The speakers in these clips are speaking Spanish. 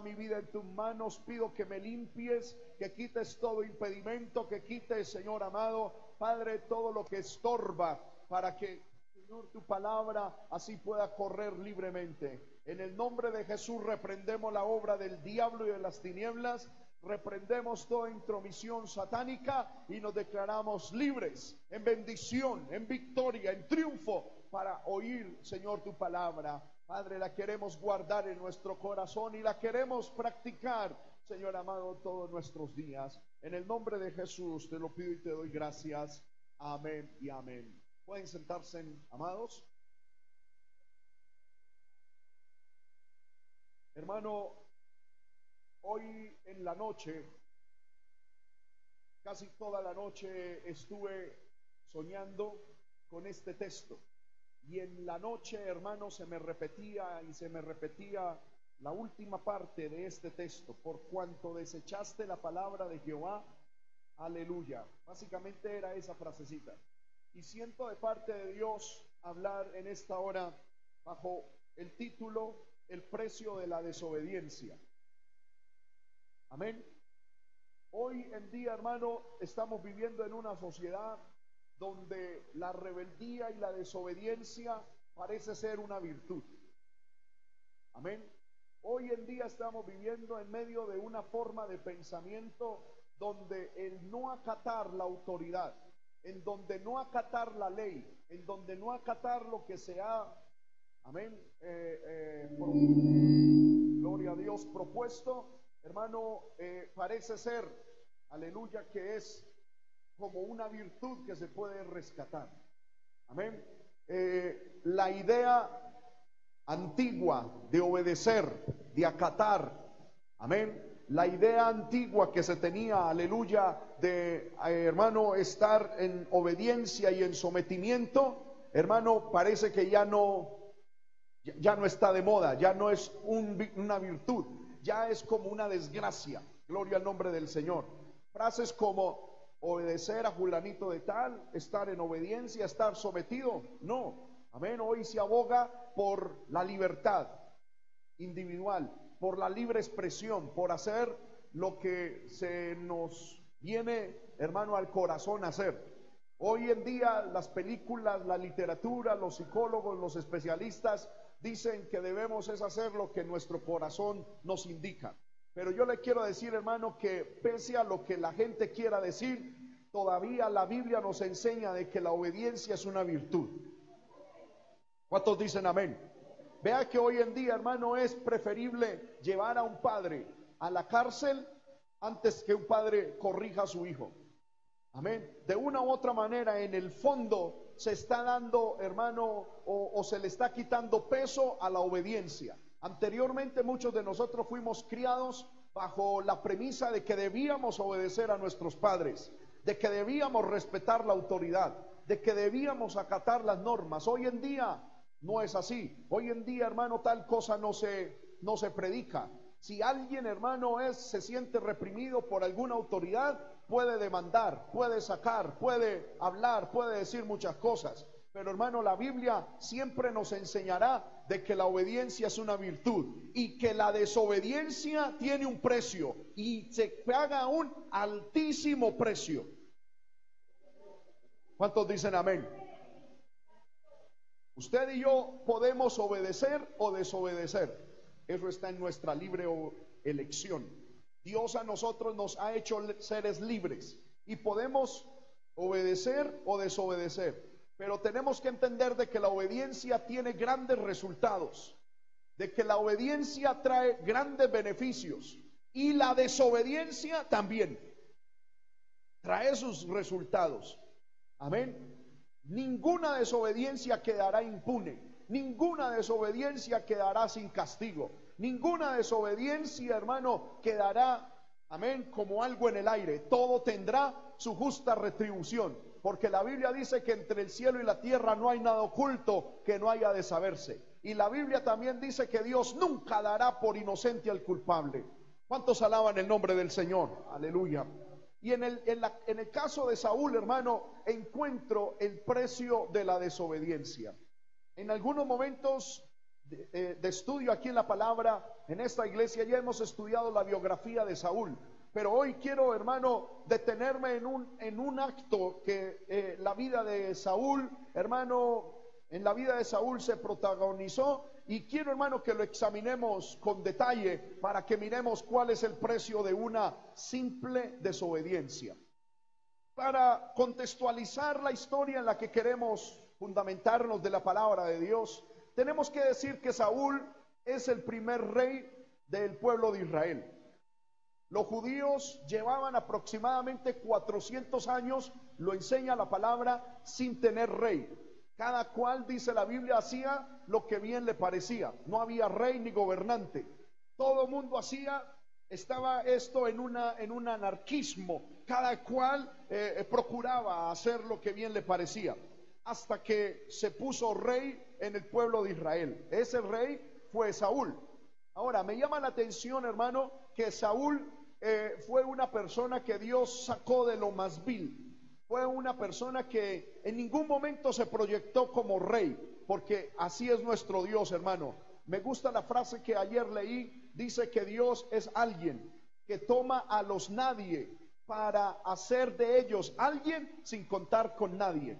mi vida en tus manos. Pido que me limpies, que quites todo impedimento, que quites, Señor amado, Padre, todo lo que estorba para que, Señor, tu palabra así pueda correr libremente. En el nombre de Jesús reprendemos la obra del diablo y de las tinieblas reprendemos toda intromisión satánica y nos declaramos libres en bendición, en victoria, en triunfo para oír, Señor, tu palabra. Padre, la queremos guardar en nuestro corazón y la queremos practicar, Señor amado, todos nuestros días. En el nombre de Jesús te lo pido y te doy gracias. Amén y amén. Pueden sentarse, amados. Hermano, Hoy en la noche, casi toda la noche estuve soñando con este texto. Y en la noche, hermano, se me repetía y se me repetía la última parte de este texto. Por cuanto desechaste la palabra de Jehová, aleluya. Básicamente era esa frasecita. Y siento de parte de Dios hablar en esta hora bajo el título El precio de la desobediencia. Amén. Hoy en día, hermano, estamos viviendo en una sociedad donde la rebeldía y la desobediencia parece ser una virtud. Amén. Hoy en día estamos viviendo en medio de una forma de pensamiento donde el no acatar la autoridad, en donde no acatar la ley, en donde no acatar lo que se ha, amén, eh, eh, gloria a Dios, propuesto, hermano, eh, parece ser, aleluya, que es como una virtud que se puede rescatar. Amén. Eh, la idea antigua de obedecer, de acatar, amén. La idea antigua que se tenía, aleluya, de eh, hermano estar en obediencia y en sometimiento, hermano, parece que ya no, ya no está de moda, ya no es una virtud ya es como una desgracia. Gloria al nombre del Señor. Frases como obedecer a fulanito de tal, estar en obediencia, estar sometido. No. Amén. Hoy se aboga por la libertad individual, por la libre expresión, por hacer lo que se nos viene, hermano, al corazón hacer. Hoy en día las películas, la literatura, los psicólogos, los especialistas dicen que debemos es hacer lo que nuestro corazón nos indica. Pero yo le quiero decir, hermano, que pese a lo que la gente quiera decir, todavía la Biblia nos enseña de que la obediencia es una virtud. ¿Cuántos dicen amén? Vea que hoy en día, hermano, es preferible llevar a un padre a la cárcel antes que un padre corrija a su hijo. Amén. De una u otra manera, en el fondo, se está dando, hermano, o, se le está quitando peso a la obediencia. Anteriormente muchos de nosotros fuimos criados bajo la premisa de que debíamos obedecer a nuestros padres, de que debíamos respetar la autoridad, de que debíamos acatar las normas. Hoy en día no es así. Hoy en día, hermano, tal cosa no se, no se predica. Si alguien, hermano, es, se siente reprimido por alguna autoridad, puede demandar, puede sacar, puede hablar, puede decir muchas cosas. Pero hermano, la Biblia siempre nos enseñará de que la obediencia es una virtud y que la desobediencia tiene un precio y se paga un altísimo precio. ¿Cuántos dicen amén? Usted y yo podemos obedecer o desobedecer. Eso está en nuestra libre elección. Dios a nosotros nos ha hecho seres libres y podemos obedecer o desobedecer. Pero tenemos que entender de que la obediencia tiene grandes resultados, de que la obediencia trae grandes beneficios y la desobediencia también trae sus resultados. Amén. Ninguna desobediencia quedará impune, ninguna desobediencia quedará sin castigo. Ninguna desobediencia, hermano, quedará, amén, como algo en el aire. Todo tendrá su justa retribución. Porque la Biblia dice que entre el cielo y la tierra no hay nada oculto que no haya de saberse. Y la Biblia también dice que Dios nunca dará por inocente al culpable. ¿Cuántos alaban el nombre del Señor? Aleluya. Y en el, en el caso de Saúl, hermano, encuentro el precio de la desobediencia. En algunos momentos eh, de, estudio aquí en la palabra, En esta iglesia ya hemos estudiado la biografía de Saúl, pero hoy quiero, hermano, detenerme en un, en un acto que eh, la vida de Saúl, hermano, en la vida de Saúl se protagonizó y quiero, hermano, que lo examinemos con detalle para que miremos cuál es el precio de una simple desobediencia. Para contextualizar la historia en la que queremos fundamentarnos de la palabra de Dios, tenemos que decir que Saúl es el primer rey del pueblo de Israel. Los judíos llevaban aproximadamente 400 años, lo enseña la palabra, sin tener rey. Cada cual, dice la Biblia, hacía lo que bien le parecía. No había rey ni gobernante. Todo mundo hacía, estaba esto en, una, en un anarquismo. Cada cual eh, eh, procuraba hacer lo que bien le parecía. Hasta que se puso rey en el pueblo de Israel. Ese rey fue Saúl. Ahora, me llama la atención, hermano, que Saúl eh, fue una persona que Dios sacó de lo más vil fue una persona que en ningún momento se proyectó como rey, porque así es nuestro Dios, hermano. Me gusta la frase que ayer leí, dice que Dios es alguien que toma a los nadie para hacer de ellos alguien sin contar con nadie.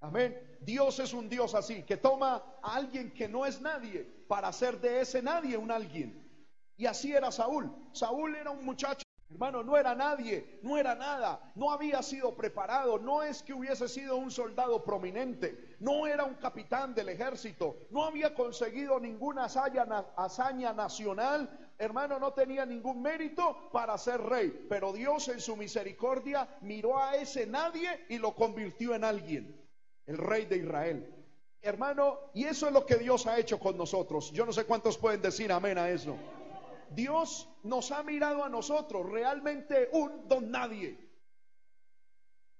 Amén. Dios es un Dios así, que toma a alguien que no es nadie para hacer de ese nadie un alguien. Y así era Saúl. Saúl era un muchacho Hermano, no era nadie, no era nada, no había sido preparado, no es que hubiese sido un soldado prominente, no era un capitán del ejército, no había conseguido ninguna hazaña, nacional, hermano, no tenía ningún mérito para ser rey, pero Dios en su misericordia miró a ese nadie y lo convirtió en alguien, el rey de Israel. Hermano, y eso es lo que Dios ha hecho con nosotros. Yo no sé cuántos pueden decir amén a eso. Dios nos ha mirado a nosotros realmente un don nadie.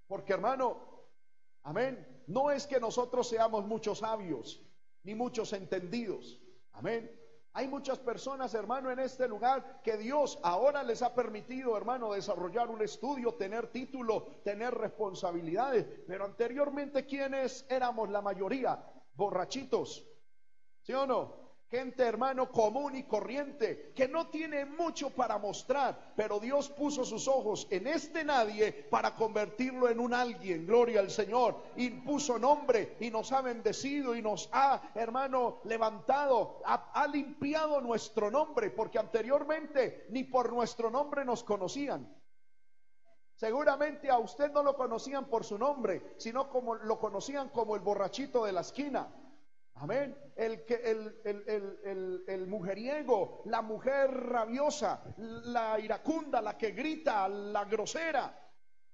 Porque hermano, amén, no es que nosotros seamos muchos sabios ni muchos entendidos. Amén. Hay muchas personas, hermano, en este lugar que Dios ahora les ha permitido, hermano, desarrollar un estudio, tener título, tener responsabilidades. Pero anteriormente, ¿quiénes éramos la mayoría? Borrachitos. ¿Sí o no? Gente, hermano, común y corriente, que no tiene mucho para mostrar, pero Dios puso sus ojos en este nadie para convertirlo en un alguien. Gloria al Señor. Y puso nombre y nos ha bendecido y nos ha, hermano, levantado, ha, ha limpiado nuestro nombre, porque anteriormente ni por nuestro nombre nos conocían. Seguramente a usted no lo conocían por su nombre, sino como lo conocían como el borrachito de la esquina Amén. El, el, el, el, mujeriego, la mujer rabiosa, la iracunda, la que grita, la grosera.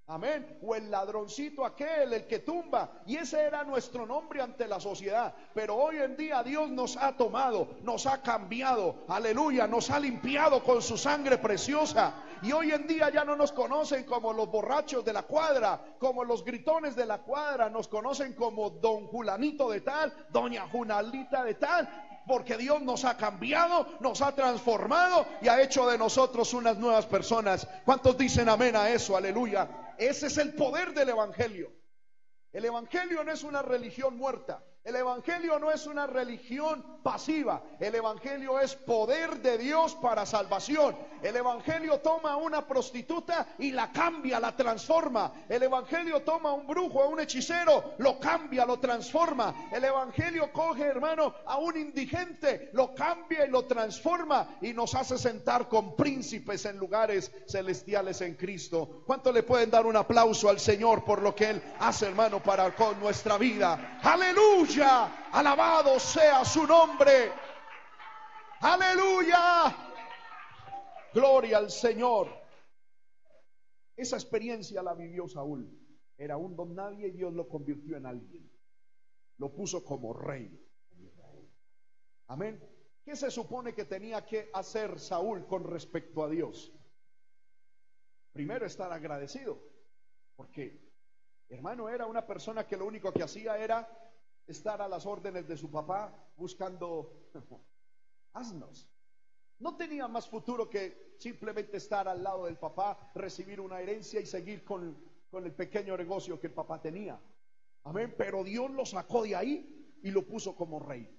Amén. O el ladroncito aquel, el que tumba. Y ese era nuestro nombre ante la sociedad. Pero hoy en día Dios nos ha tomado, nos ha cambiado. Aleluya. Nos ha limpiado con su sangre preciosa. Y hoy en día ya no nos conocen como los borrachos de la cuadra, como los gritones de la cuadra. Nos conocen como don Julanito de tal, doña Junalita de tal porque Dios nos ha cambiado, nos ha transformado y ha hecho de nosotros unas nuevas personas. ¿Cuántos dicen amén a eso? Aleluya. Ese es el poder del Evangelio. El Evangelio no es una religión muerta. El Evangelio no es una religión pasiva. El Evangelio es poder de Dios para salvación. El Evangelio toma a una prostituta y la cambia, la transforma. El Evangelio toma a un brujo, a un hechicero, lo cambia, lo transforma. El Evangelio coge, hermano, a un indigente, lo cambia y lo transforma y nos hace sentar con príncipes en lugares celestiales en Cristo. ¿Cuánto le pueden dar un aplauso al Señor por lo que Él hace, hermano, para con nuestra vida? Aleluya. Alabado sea su nombre. Aleluya. Gloria al Señor. Esa experiencia la vivió Saúl. Era un don nadie y Dios lo convirtió en alguien. Lo puso como rey. Amén. ¿Qué se supone que tenía que hacer Saúl con respecto a Dios? Primero estar agradecido, porque hermano era una persona que lo único que hacía era estar a las órdenes de su papá buscando asnos. No tenía más futuro que simplemente estar al lado del papá, recibir una herencia y seguir con, con el pequeño negocio que el papá tenía. Amén. Pero Dios lo sacó de ahí y lo puso como rey.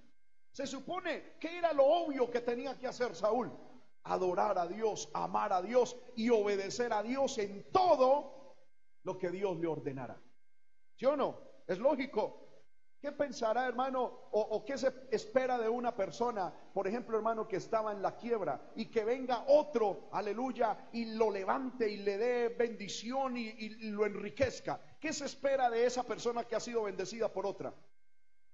Se supone que era lo obvio que tenía que hacer Saúl. Adorar a Dios, amar a Dios y obedecer a Dios en todo lo que Dios le ordenara. ¿Sí o no? Es lógico. ¿Qué pensará, hermano? O, qué se espera de una persona, por ejemplo, hermano, que estaba en la quiebra y que venga otro, aleluya, y lo levante y le dé bendición y, y lo enriquezca? ¿Qué se espera de esa persona que ha sido bendecida por otra?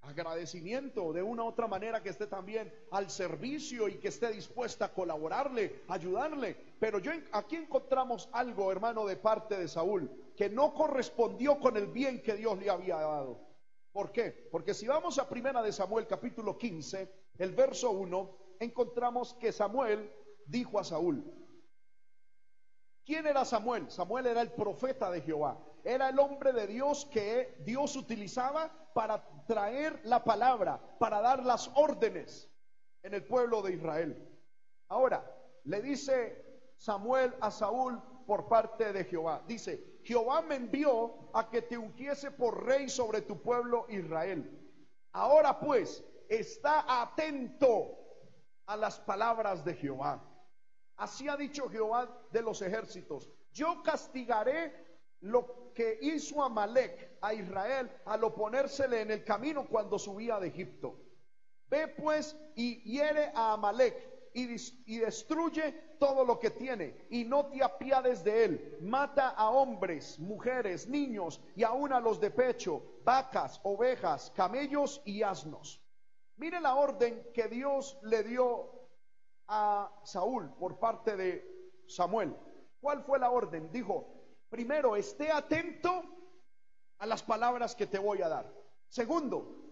agradecimiento de una u otra manera que esté también al servicio y que esté dispuesta a colaborarle, ayudarle. Pero yo aquí encontramos algo, hermano, de parte de Saúl, que no correspondió con el bien que Dios le había dado. ¿Por qué? Porque si vamos a Primera de Samuel capítulo 15, el verso 1, encontramos que Samuel dijo a Saúl, ¿quién era Samuel? Samuel era el profeta de Jehová, era el hombre de Dios que Dios utilizaba para traer la palabra, para dar las órdenes en el pueblo de Israel. Ahora, le dice Samuel a Saúl por parte de Jehová, dice, Jehová me envió a que te ungiese por rey sobre tu pueblo Israel. Ahora pues, está atento a las palabras de Jehová. Así ha dicho Jehová de los ejércitos. Yo castigaré lo que hizo Amalek a Israel al oponérsele en el camino cuando subía de Egipto. Ve pues y hiere a Amalek y, destruye todo lo que tiene y no te apiades de él. Mata a hombres, mujeres, niños y aún a los de pecho, vacas, ovejas, camellos y asnos. Mire la orden que Dios le dio a Saúl por parte de Samuel. ¿Cuál fue la orden? Dijo, primero, esté atento a las palabras que te voy a dar. Segundo,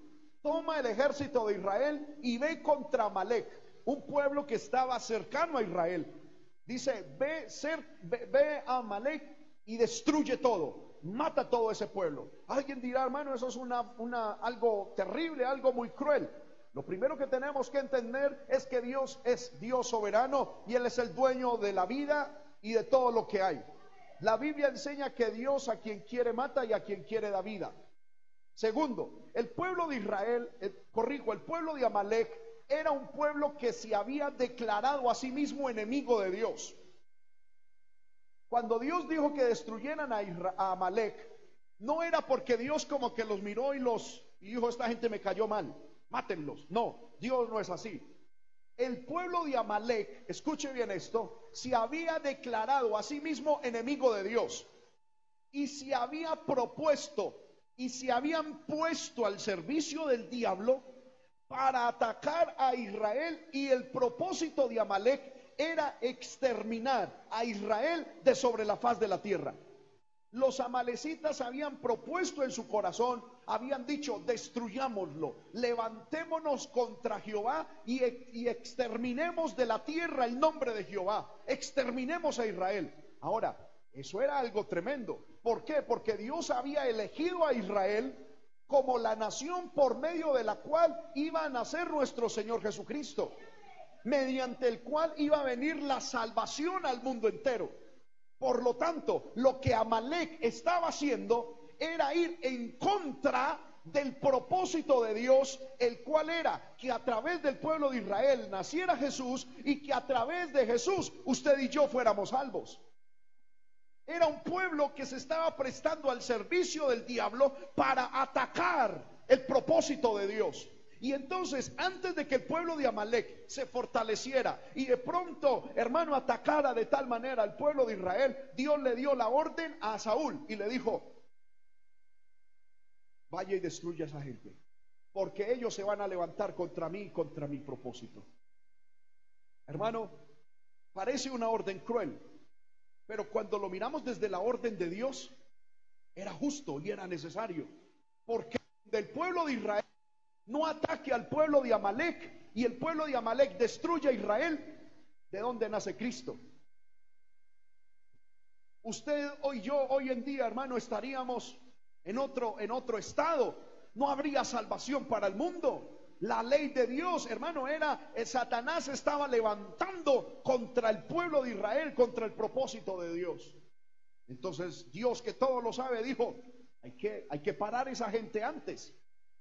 toma el ejército de Israel y ve contra Amalek un pueblo que estaba cercano a Israel. Dice, ve, a Amalek y destruye todo, mata todo ese pueblo. Alguien dirá, hermano, eso es una, una, algo terrible, algo muy cruel. Lo primero que tenemos que entender es que Dios es Dios soberano y Él es el dueño de la vida y de todo lo que hay. La Biblia enseña que Dios a quien quiere mata y a quien quiere da vida. Segundo, el pueblo de Israel, eh, corrijo, el pueblo de Amalek era un pueblo que se había declarado a sí mismo enemigo de Dios. Cuando Dios dijo que destruyeran a, Amalek, no era porque Dios como que los miró y los y dijo, esta gente me cayó mal, mátenlos. No, Dios no es así. El pueblo de Amalek, escuche bien esto, se había declarado a sí mismo enemigo de Dios y se había propuesto y se habían puesto al servicio del diablo para atacar a Israel y el propósito de Amalek era exterminar a Israel de sobre la faz de la tierra. Los amalecitas habían propuesto en su corazón, habían dicho, destruyámoslo, levantémonos contra Jehová y, y, exterminemos de la tierra el nombre de Jehová, exterminemos a Israel. Ahora, eso era algo tremendo. ¿Por qué? Porque Dios había elegido a Israel como la nación por medio de la cual iba a nacer nuestro Señor Jesucristo, mediante el cual iba a venir la salvación al mundo entero. Por lo tanto, lo que Amalek estaba haciendo era ir en contra del propósito de Dios, el cual era que a través del pueblo de Israel naciera Jesús y que a través de Jesús usted y yo fuéramos salvos. Era un pueblo que se estaba prestando al servicio del diablo para atacar el propósito de Dios. Y entonces, antes de que el pueblo de Amalek se fortaleciera y de pronto, hermano, atacara de tal manera al pueblo de Israel, Dios le dio la orden a Saúl y le dijo, vaya y destruya a esa gente, porque ellos se van a levantar contra mí y contra mi propósito. Hermano, parece una orden cruel, pero cuando lo miramos desde la orden de Dios, era justo y era necesario. Porque del pueblo de Israel no ataque al pueblo de Amalek y el pueblo de Amalek destruye a Israel, ¿de dónde nace Cristo? Usted hoy yo hoy en día, hermano, estaríamos en otro en otro estado. No habría salvación para el mundo. La ley de Dios, hermano, era, el Satanás estaba levantando contra el pueblo de Israel, contra el propósito de Dios. Entonces Dios que todo lo sabe dijo, hay que, hay que parar esa gente antes.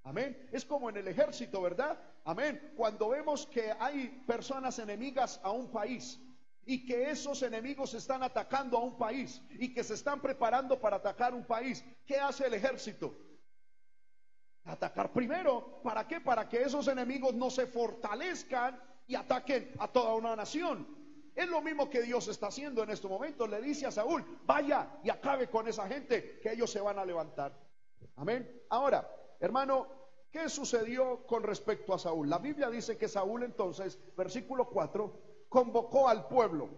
Amén. Es como en el ejército, ¿verdad? Amén. Cuando vemos que hay personas enemigas a un país y que esos enemigos están atacando a un país y que se están preparando para atacar un país, ¿qué hace el ejército? Atacar primero. ¿Para qué? Para que esos enemigos no se fortalezcan y ataquen a toda una nación. Es lo mismo que Dios está haciendo en este momento. Le dice a Saúl, vaya y acabe con esa gente, que ellos se van a levantar. Amén. Ahora, hermano, ¿qué sucedió con respecto a Saúl? La Biblia dice que Saúl entonces, versículo 4, convocó al pueblo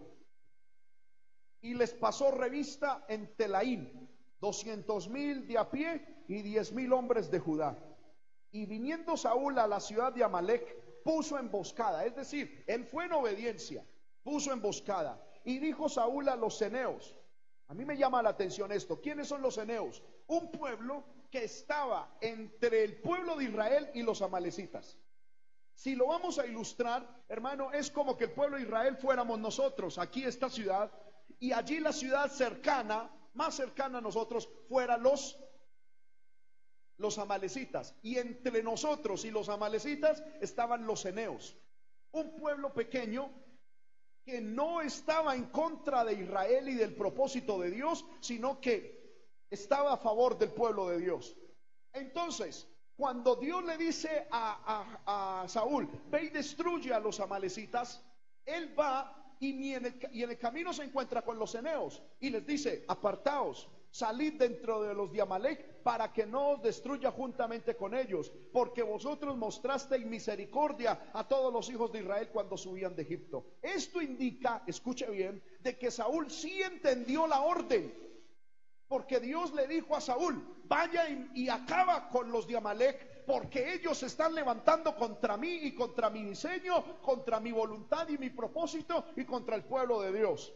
y les pasó revista en Telaín, doscientos mil de a pie y diez mil hombres de Judá. Y viniendo Saúl a la ciudad de Amalek, puso emboscada, es decir, él fue en obediencia, puso emboscada. Y dijo Saúl a los ceneos, a mí me llama la atención esto, ¿quiénes son los ceneos? Un pueblo que estaba entre el pueblo de Israel y los amalecitas. Si lo vamos a ilustrar, hermano, es como que el pueblo de Israel fuéramos nosotros, aquí esta ciudad, y allí la ciudad cercana, más cercana a nosotros, fuera los los amalecitas. Y entre nosotros y los amalecitas estaban los eneos, un pueblo pequeño que no estaba en contra de Israel y del propósito de Dios, sino que estaba a favor del pueblo de Dios. Entonces, cuando Dios le dice a, Saúl, ve y destruye a los amalecitas, él va y en, el, y en el camino se encuentra con los eneos y les dice, apartaos, salid dentro de los de Amalek para que no os destruya juntamente con ellos, porque vosotros mostrasteis misericordia a todos los hijos de Israel cuando subían de Egipto. Esto indica, escuche bien, de que Saúl sí entendió la orden, porque Dios le dijo a Saúl, vaya y, acaba con los de Amalek, porque ellos se están levantando contra mí y contra mi diseño, contra mi voluntad y mi propósito y contra el pueblo de Dios.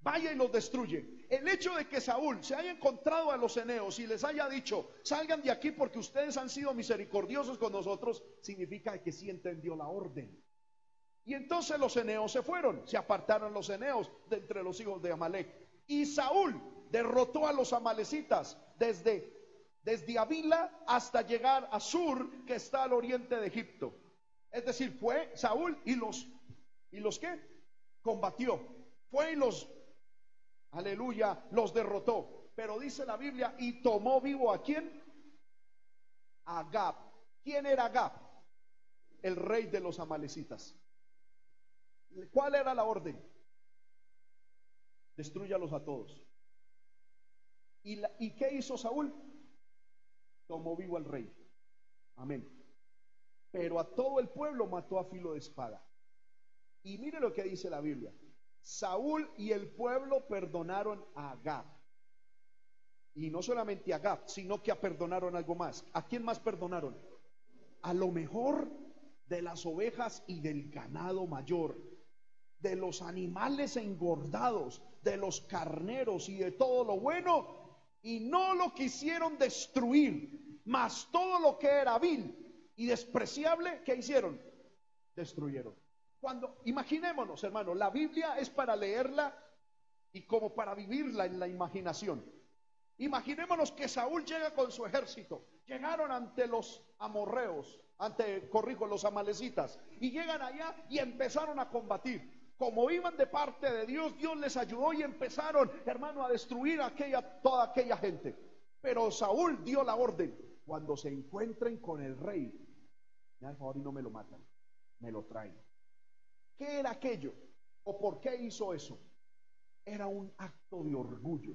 Vaya y los destruye. El hecho de que Saúl se haya encontrado a los eneos y les haya dicho, salgan de aquí porque ustedes han sido misericordiosos con nosotros, significa que sí entendió la orden. Y entonces los eneos se fueron, se apartaron los eneos de entre los hijos de Amalek. Y Saúl derrotó a los amalecitas desde, desde Avila hasta llegar a Sur, que está al oriente de Egipto. Es decir, fue Saúl y los, ¿y los qué? Combatió. Fue y los, aleluya, los derrotó. Pero dice la Biblia, y tomó vivo a quién? A Gab. ¿Quién era Gab? El rey de los amalecitas. ¿Cuál era la orden? Destruyalos a todos. ¿Y, qué hizo Saúl? Tomó vivo al rey. Amén. Pero a todo el pueblo mató a filo de espada. Y mire lo que dice la Biblia. Saúl y el pueblo perdonaron a Agab. Y no solamente a Agab, sino que perdonaron algo más. ¿A quién más perdonaron? A lo mejor de las ovejas y del ganado mayor, de los animales engordados, de los carneros y de todo lo bueno y no lo quisieron destruir, mas todo lo que era vil y despreciable, ¿qué hicieron? Destruyeron. Cuando, imaginémonos, hermano, la Biblia es para leerla y como para vivirla en la imaginación. Imaginémonos que Saúl llega con su ejército. Llegaron ante los amorreos, ante, corrijo, los amalecitas. Y llegan allá y empezaron a combatir como iban de parte de Dios, Dios les ayudó y empezaron, hermano, a destruir aquella, toda aquella gente. Pero Saúl dio la orden, cuando se encuentren con el rey, favor y no me lo matan, me lo traen. ¿Qué era aquello? ¿O por qué hizo eso? Era un acto de orgullo.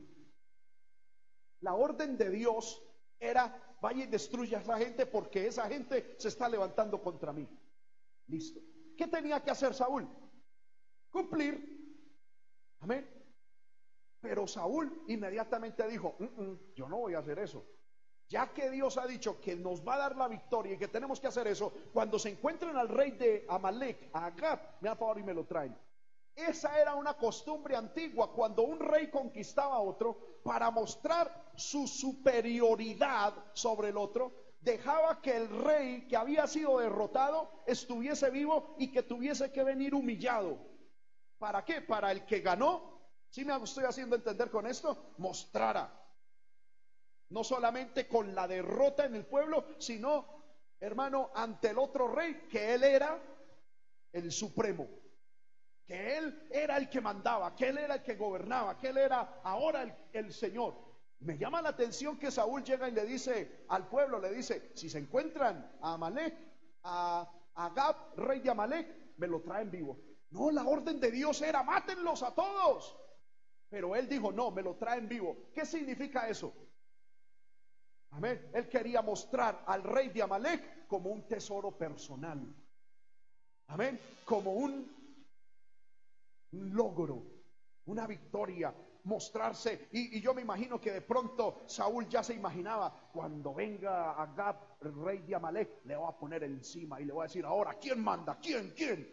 La orden de Dios era, vaya y destruya a gente porque esa gente se está levantando contra mí. Listo. ¿Qué tenía que hacer Saúl? cumplir. Amén. Pero Saúl inmediatamente dijo, mm, mm, yo no voy a hacer eso. Ya que Dios ha dicho que nos va a dar la victoria y que tenemos que hacer eso, cuando se encuentren al rey de Amalek, a Agab, me da favor y me lo traen. Esa era una costumbre antigua, cuando un rey conquistaba a otro, para mostrar su superioridad sobre el otro, dejaba que el rey que había sido derrotado estuviese vivo y que tuviese que venir humillado ¿Para qué? Para el que ganó. Si me estoy haciendo entender con esto, mostrara. No solamente con la derrota en el pueblo, sino hermano, ante el otro rey, que él era el supremo, que él era el que mandaba, que él era el que gobernaba, que él era ahora el, Señor. Me llama la atención que Saúl llega y le dice al pueblo, le dice, si se encuentran a Amalek, a Agab, rey de Amalek, me lo traen vivo. No, la orden de Dios era, mátenlos a todos. Pero él dijo, no, me lo traen vivo. ¿Qué significa eso? Amén. Él quería mostrar al rey de Amalek como un tesoro personal. Amén. Como un, logro, una victoria, mostrarse. Y, y, yo me imagino que de pronto Saúl ya se imaginaba, cuando venga Agab, el rey de Amalek, le va a poner encima y le va a decir, ahora, ¿quién manda? ¿Quién? ¿Quién?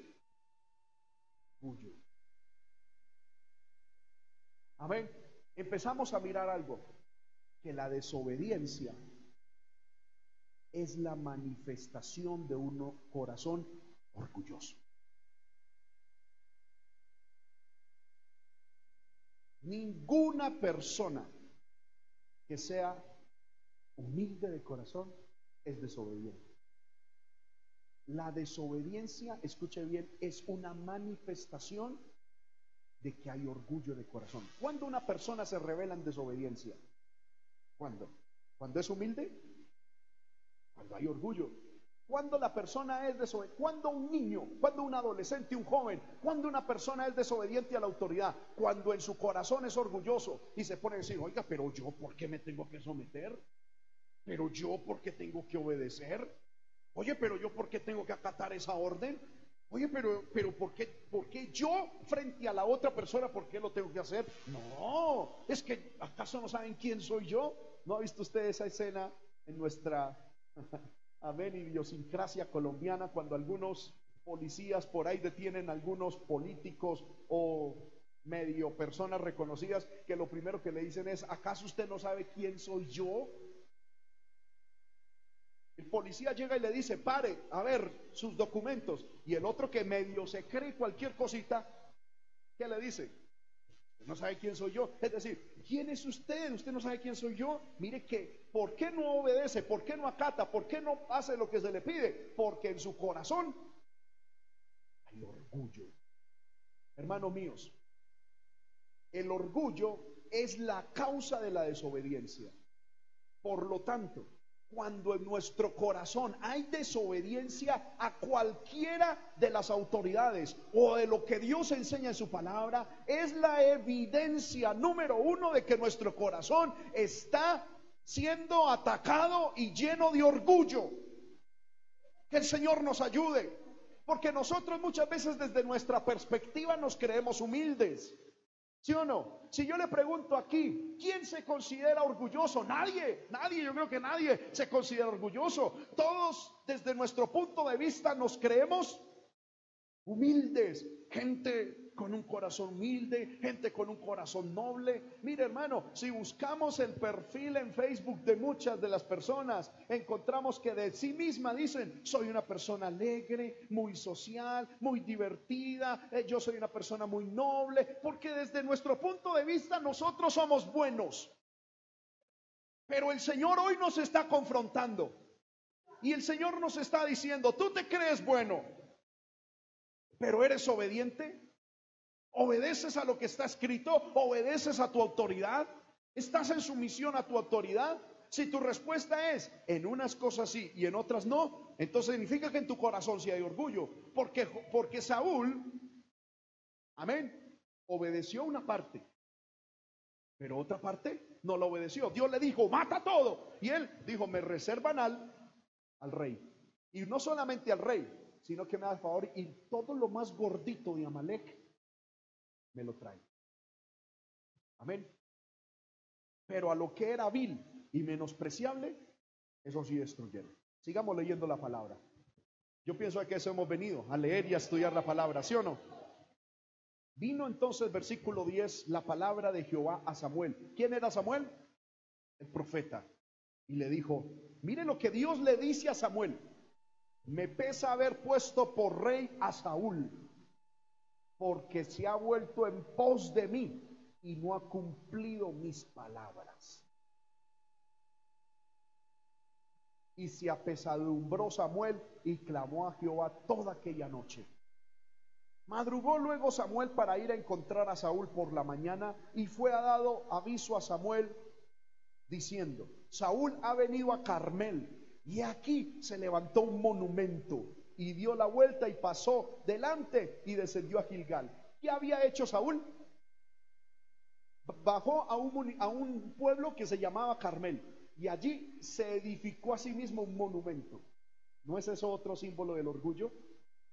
Amén. Empezamos a mirar algo, que la desobediencia es la manifestación de un corazón orgulloso. Ninguna persona que sea humilde de corazón es desobediente. La desobediencia, escuche bien, es una manifestación de que hay orgullo de corazón. ¿Cuándo una persona se revela en desobediencia? ¿Cuándo? ¿Cuando es humilde? Cuando hay orgullo. Cuando la persona es desobediente, cuando un niño, cuando un adolescente, un joven, cuando una persona es desobediente a la autoridad, cuando en su corazón es orgulloso y se pone a decir, oiga, pero yo, ¿por qué me tengo que someter? Pero yo, ¿por qué tengo que obedecer? Oye, pero yo, ¿por qué tengo que acatar esa orden? Oye, pero, pero ¿por, qué, ¿por qué yo frente a la otra persona, por qué lo tengo que hacer? No, es que ¿acaso no saben quién soy yo? ¿No ha visto usted esa escena en nuestra amén, idiosincrasia colombiana cuando algunos policías por ahí detienen a algunos políticos o medio personas reconocidas que lo primero que le dicen es, ¿acaso usted no sabe quién soy yo? El policía llega y le dice, pare, a ver sus documentos. Y el otro que medio se cree cualquier cosita, ¿qué le dice? No sabe quién soy yo. Es decir, ¿quién es usted? Usted no sabe quién soy yo. Mire que, ¿por qué no obedece? ¿Por qué no acata? ¿Por qué no hace lo que se le pide? Porque en su corazón hay orgullo. Hermanos míos, el orgullo es la causa de la desobediencia. Por lo tanto, cuando en nuestro corazón hay desobediencia a cualquiera de las autoridades o de lo que Dios enseña en su palabra, es la evidencia número uno de que nuestro corazón está siendo atacado y lleno de orgullo. Que el Señor nos ayude, porque nosotros muchas veces desde nuestra perspectiva nos creemos humildes. ¿Sí o no? Si yo le pregunto aquí, ¿quién se considera orgulloso? Nadie, nadie, yo creo que nadie se considera orgulloso. Todos desde nuestro punto de vista nos creemos humildes, gente con un corazón humilde, gente con un corazón noble. Mire hermano, si buscamos el perfil en Facebook de muchas de las personas, encontramos que de sí misma dicen, soy una persona alegre, muy social, muy divertida, eh, yo soy una persona muy noble, porque desde nuestro punto de vista nosotros somos buenos. Pero el Señor hoy nos está confrontando. Y el Señor nos está diciendo, tú te crees bueno, pero eres obediente. ¿Obedeces a lo que está escrito? ¿Obedeces a tu autoridad? ¿Estás en sumisión a tu autoridad? Si tu respuesta es en unas cosas sí y en otras no, entonces significa que en tu corazón sí hay orgullo. Porque, porque Saúl, amén, obedeció una parte, pero otra parte no la obedeció. Dios le dijo, mata todo. Y él dijo, me reservan al, al rey. Y no solamente al rey, sino que me da favor y todo lo más gordito de Amalek me lo trae. Amén. Pero a lo que era vil y menospreciable, eso sí destruyeron. Sigamos leyendo la palabra. Yo pienso que eso hemos venido, a leer y a estudiar la palabra, ¿sí o no? Vino entonces, versículo 10, la palabra de Jehová a Samuel. ¿Quién era Samuel? El profeta. Y le dijo, mire lo que Dios le dice a Samuel. Me pesa haber puesto por rey a Saúl porque se ha vuelto en pos de mí y no ha cumplido mis palabras. Y se apesadumbró Samuel y clamó a Jehová toda aquella noche. Madrugó luego Samuel para ir a encontrar a Saúl por la mañana y fue dado aviso a Samuel diciendo, Saúl ha venido a Carmel y aquí se levantó un monumento y dio la vuelta y pasó delante y descendió a Gilgal. ¿Qué había hecho Saúl? Bajó a un, a un pueblo que se llamaba Carmel y allí se edificó a sí mismo un monumento. ¿No es eso otro símbolo del orgullo?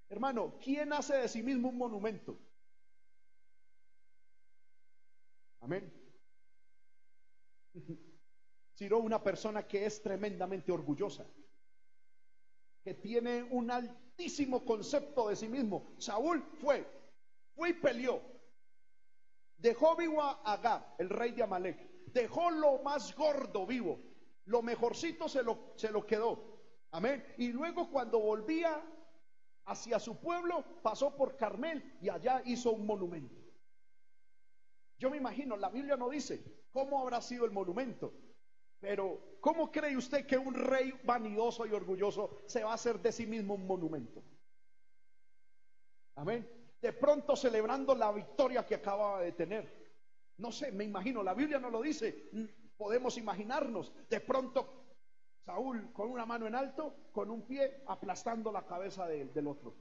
Hermano, ¿quién hace de sí mismo un monumento? Amén. Sino una persona que es tremendamente orgullosa, que tiene un altísimo concepto de sí mismo. Saúl fue, fue y peleó. Dejó vivo a Agab, el rey de Amalek. Dejó lo más gordo vivo. Lo mejorcito se lo, se lo quedó. Amén. Y luego cuando volvía hacia su pueblo, pasó por Carmel y allá hizo un monumento. Yo me imagino, la Biblia no dice cómo habrá sido el monumento, pero ¿cómo cree usted que un rey vanidoso y orgulloso se va a hacer de sí mismo un monumento? Amén. De pronto celebrando la victoria que acababa de tener. No sé, me imagino, la Biblia no lo dice, podemos imaginarnos. De pronto Saúl con una mano en alto, con un pie aplastando la cabeza del otro,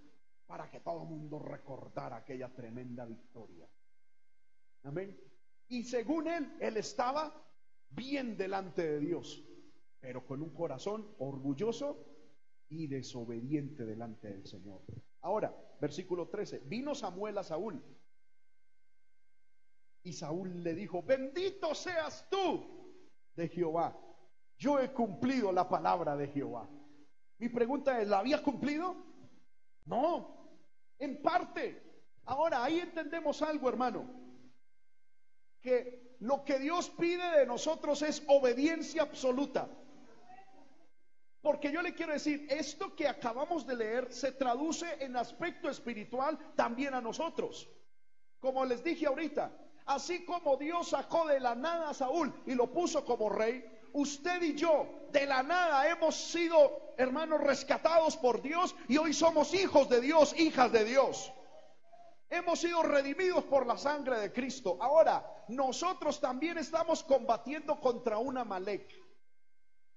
para que todo el mundo recordara aquella tremenda victoria. Amén. Y según él, él estaba bien delante de Dios, pero con un corazón orgulloso y desobediente delante del Señor. Ahora, versículo 13, vino Samuel a Saúl. Y Saúl le dijo, bendito seas tú de Jehová yo he cumplido la palabra de Jehová. Mi pregunta es, ¿la había cumplido? No, en parte. Ahora, ahí entendemos algo, hermano, que lo que Dios pide de nosotros es obediencia absoluta. Porque yo le quiero decir, esto que acabamos de leer se traduce en aspecto espiritual también a nosotros. Como les dije ahorita, así como Dios sacó de la nada a Saúl y lo puso como rey, usted y yo de la nada hemos sido, hermanos, rescatados por Dios y hoy somos hijos de Dios, hijas de Dios. Hemos sido redimidos por la sangre de Cristo. Ahora, nosotros también estamos combatiendo contra un Amalek.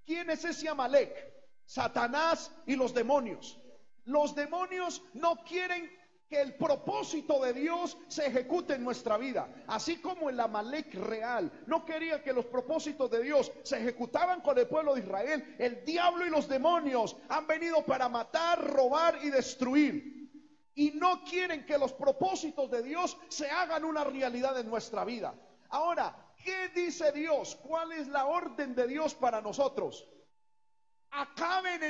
¿Quién es ese Amalek? Satanás y los demonios. Los demonios no quieren que el propósito de Dios se ejecute en nuestra vida. Así como el Amalek real no quería que los propósitos de Dios se ejecutaban con el pueblo de Israel, el diablo y los demonios han venido para matar, robar y destruir. Y no quieren que los propósitos de Dios se hagan una realidad en nuestra vida. Ahora, ¿qué dice Dios? ¿Cuál es la orden de Dios para nosotros? Acaben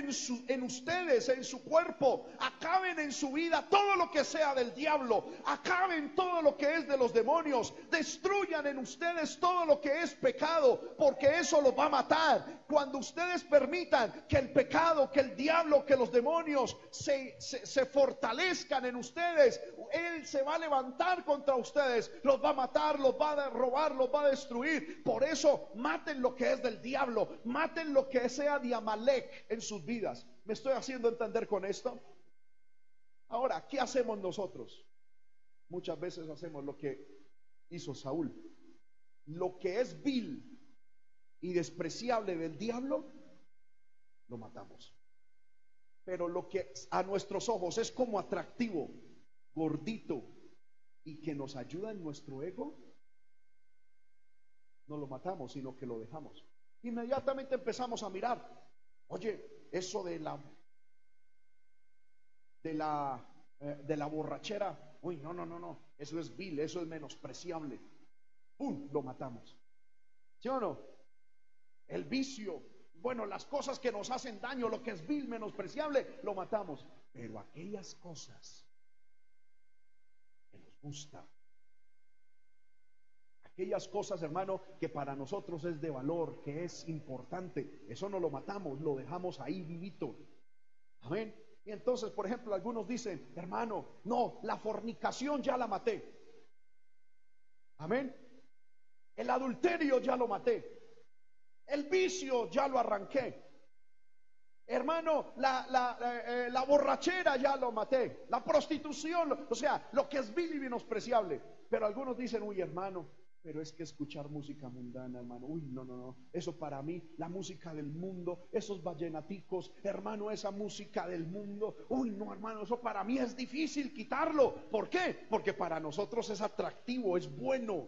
en, ustedes, en su cuerpo, acaben en su vida todo lo que sea del diablo, acaben todo lo que es de los demonios, destruyan en ustedes todo lo que es pecado, porque eso los va a matar. Cuando ustedes permitan que el pecado, que el diablo, que los demonios se, fortalezcan en ustedes, Él se va a levantar contra ustedes, los va a matar, los va a robar, los va a destruir. Por eso maten lo que es del diablo, maten lo que sea de en sus vidas. ¿Me estoy haciendo entender con esto? Ahora, ¿qué hacemos nosotros? Muchas veces hacemos lo que hizo Saúl. Lo que es vil y despreciable del diablo, lo matamos. Pero lo que a nuestros ojos es como atractivo, gordito y que nos ayuda en nuestro ego, no lo matamos, sino que lo dejamos. Inmediatamente empezamos a mirar Oye, eso de la de la eh, de la borrachera, uy, no, no, no, no, eso es vil, eso es menospreciable. ¡Pum! Lo matamos. ¿Sí o no? El vicio, bueno, las cosas que nos hacen daño, lo que es vil, menospreciable, lo matamos. Pero aquellas cosas que nos gustan, aquellas cosas, hermano, que para nosotros es de valor, que es importante, eso no lo matamos, lo dejamos ahí vivito. Amén. Y entonces, por ejemplo, algunos dicen, hermano, no, la fornicación ya la maté. Amén. El adulterio ya lo maté. El vicio ya lo arranqué. Hermano, la, la, eh, eh, la borrachera ya lo maté, la prostitución, o sea, lo que es vil y menospreciable. Pero algunos dicen, uy hermano, pero es que escuchar música mundana, hermano, uy, no, no, no, eso para mí, la música del mundo, esos vallenaticos, hermano, esa música del mundo, uy, no, hermano, eso para mí es difícil quitarlo. ¿Por qué? Porque para nosotros es atractivo, es bueno.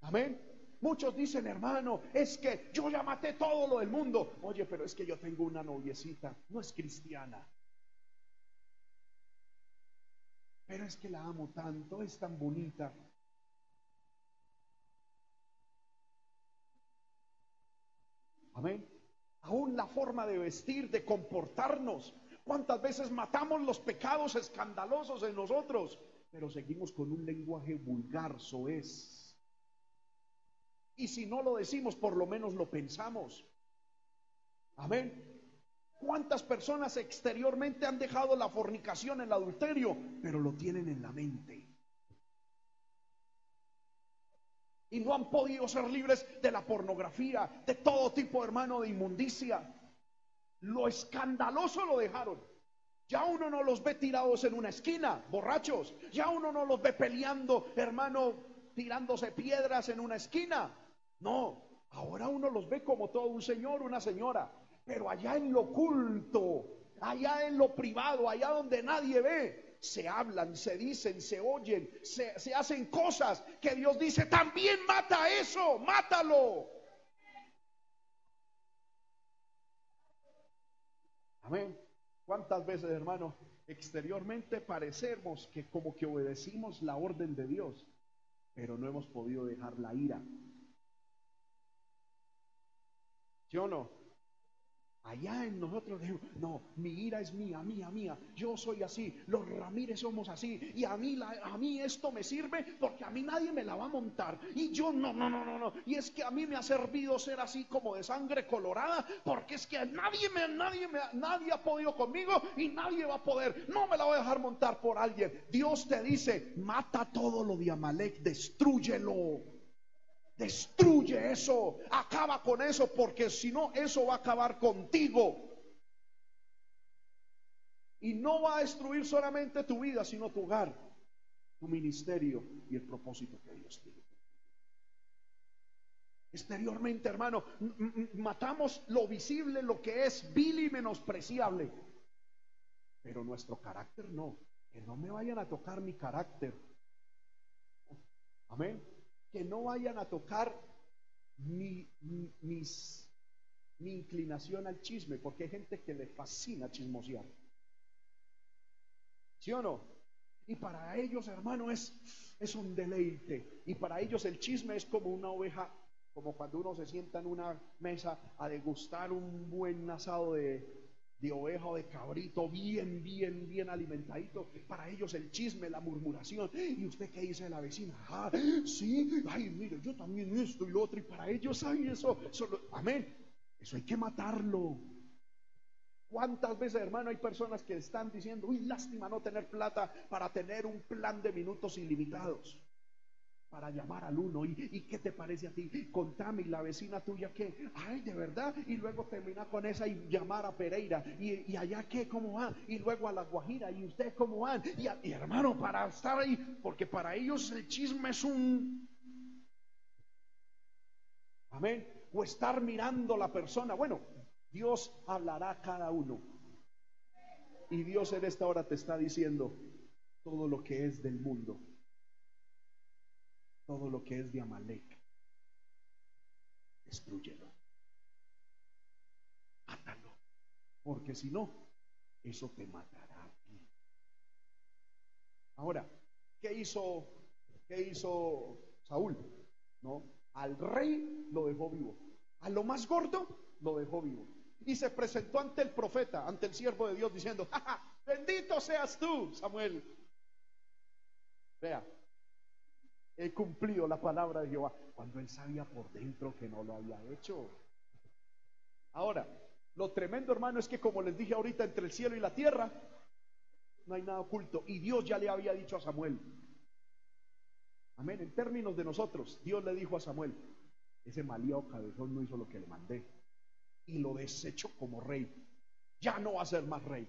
Amén. Muchos dicen, hermano, es que yo ya maté todo lo del mundo. Oye, pero es que yo tengo una noviecita, no es cristiana. Pero es que la amo tanto, es tan bonita. Amén. Aún la forma de vestir, de comportarnos. ¿Cuántas veces matamos los pecados escandalosos en nosotros? Pero seguimos con un lenguaje vulgar, soez. Y si no lo decimos, por lo menos lo pensamos. Amén. ¿Cuántas personas exteriormente han dejado la fornicación, el adulterio, pero lo tienen en la mente? Y no han podido ser libres de la pornografía, de todo tipo, hermano, de inmundicia. Lo escandaloso lo dejaron. Ya uno no los ve tirados en una esquina, borrachos. Ya uno no los ve peleando, hermano, tirándose piedras en una esquina. No, ahora uno los ve como todo un señor, una señora. Pero allá en lo oculto, allá en lo privado, allá donde nadie ve, se hablan, se dicen, se oyen, se, se hacen cosas que Dios dice, también mata eso, mátalo. Amén. ¿Cuántas veces, hermano, exteriormente parecemos que como que obedecimos la orden de Dios, pero no hemos podido dejar la ira? ¿Sí o no? Allá en nosotros decimos, no, mi ira es mía, mía, mía. Yo soy así, los Ramírez somos así. Y a mí, la, a mí esto me sirve porque a mí nadie me la va a montar. Y yo no, no, no, no, no. Y es que a mí me ha servido ser así como de sangre colorada porque es que nadie me, nadie me, nadie ha podido conmigo y nadie va a poder. No me la voy a dejar montar por alguien. Dios te dice, mata todo lo de Amalek, destruyelo. Destruye eso, acaba con eso, porque si no, eso va a acabar contigo. Y no va a destruir solamente tu vida, sino tu hogar, tu ministerio y el propósito que Dios tiene. Exteriormente, hermano, matamos lo visible, lo que es vil y menospreciable. Pero nuestro carácter no. Que no me vayan a tocar mi carácter. Amén que no vayan a tocar mi, mi inclinación al chisme, porque hay gente que le fascina chismosear. ¿Sí o no? Y para ellos, hermano, es, es un deleite. Y para ellos el chisme es como una oveja, como cuando uno se sienta en una mesa a degustar un buen asado de, de oveja o de cabrito, bien, bien, bien alimentadito. Para ellos el chisme, la murmuración. ¿Y usted qué dice de la vecina? Ah, sí, ay, mire, yo también esto y lo otro. Y para ellos, ay, eso, solo, amén. Eso hay que matarlo. ¿Cuántas veces, hermano, hay personas que están diciendo, uy, lástima no tener plata para tener un plan de minutos ilimitados? Para llamar al uno. ¿Y, ¿Y, qué te parece a ti? Contame, y la vecina tuya qué? Ay, de verdad. Y luego termina con esa y llamar a Pereira. ¿Y, allá qué? ¿Cómo van? Y luego a la Guajira. ¿Y ustedes cómo van? Y, y hermano, para estar ahí, porque para ellos el chisme es un... Amén. O estar mirando la persona. Bueno, Dios hablará a cada uno. Y Dios en esta hora te está diciendo todo lo que es del mundo todo lo que es de Amalek. Destruyelo. Mátalo. Porque si no, eso te matará a ti. Ahora, ¿qué hizo, qué hizo Saúl? ¿No? Al rey lo dejó vivo. A lo más gordo lo dejó vivo. Y se presentó ante el profeta, ante el siervo de Dios, diciendo, bendito seas tú, Samuel. Vea, he cumplido la palabra de Jehová, cuando él sabía por dentro que no lo había hecho. Ahora, lo tremendo hermano es que como les dije ahorita, entre el cielo y la tierra, no hay nada oculto. Y Dios ya le había dicho a Samuel. Amén. En términos de nosotros, Dios le dijo a Samuel, ese malío cabezón no hizo lo que le mandé. y lo desechó como rey. Ya no va a ser más rey.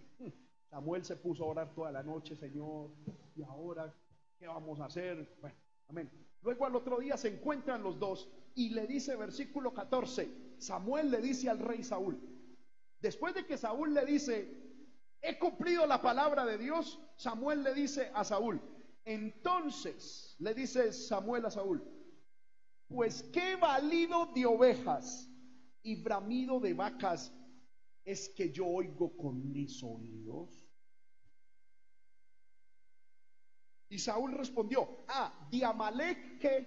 Samuel se puso a orar toda la noche, Señor, y ahora, ¿qué vamos a hacer? Bueno, amén. Luego al otro día se encuentran los dos y le dice versículo 14, Samuel le dice al rey Saúl, después de que Saúl le dice, he cumplido la palabra de Dios, Samuel le dice a Saúl, entonces le dice Samuel a Saúl, pues qué valido de ovejas y bramido de vacas es que yo oigo con mis oídos. Y Saúl respondió, ah, de Amalek que,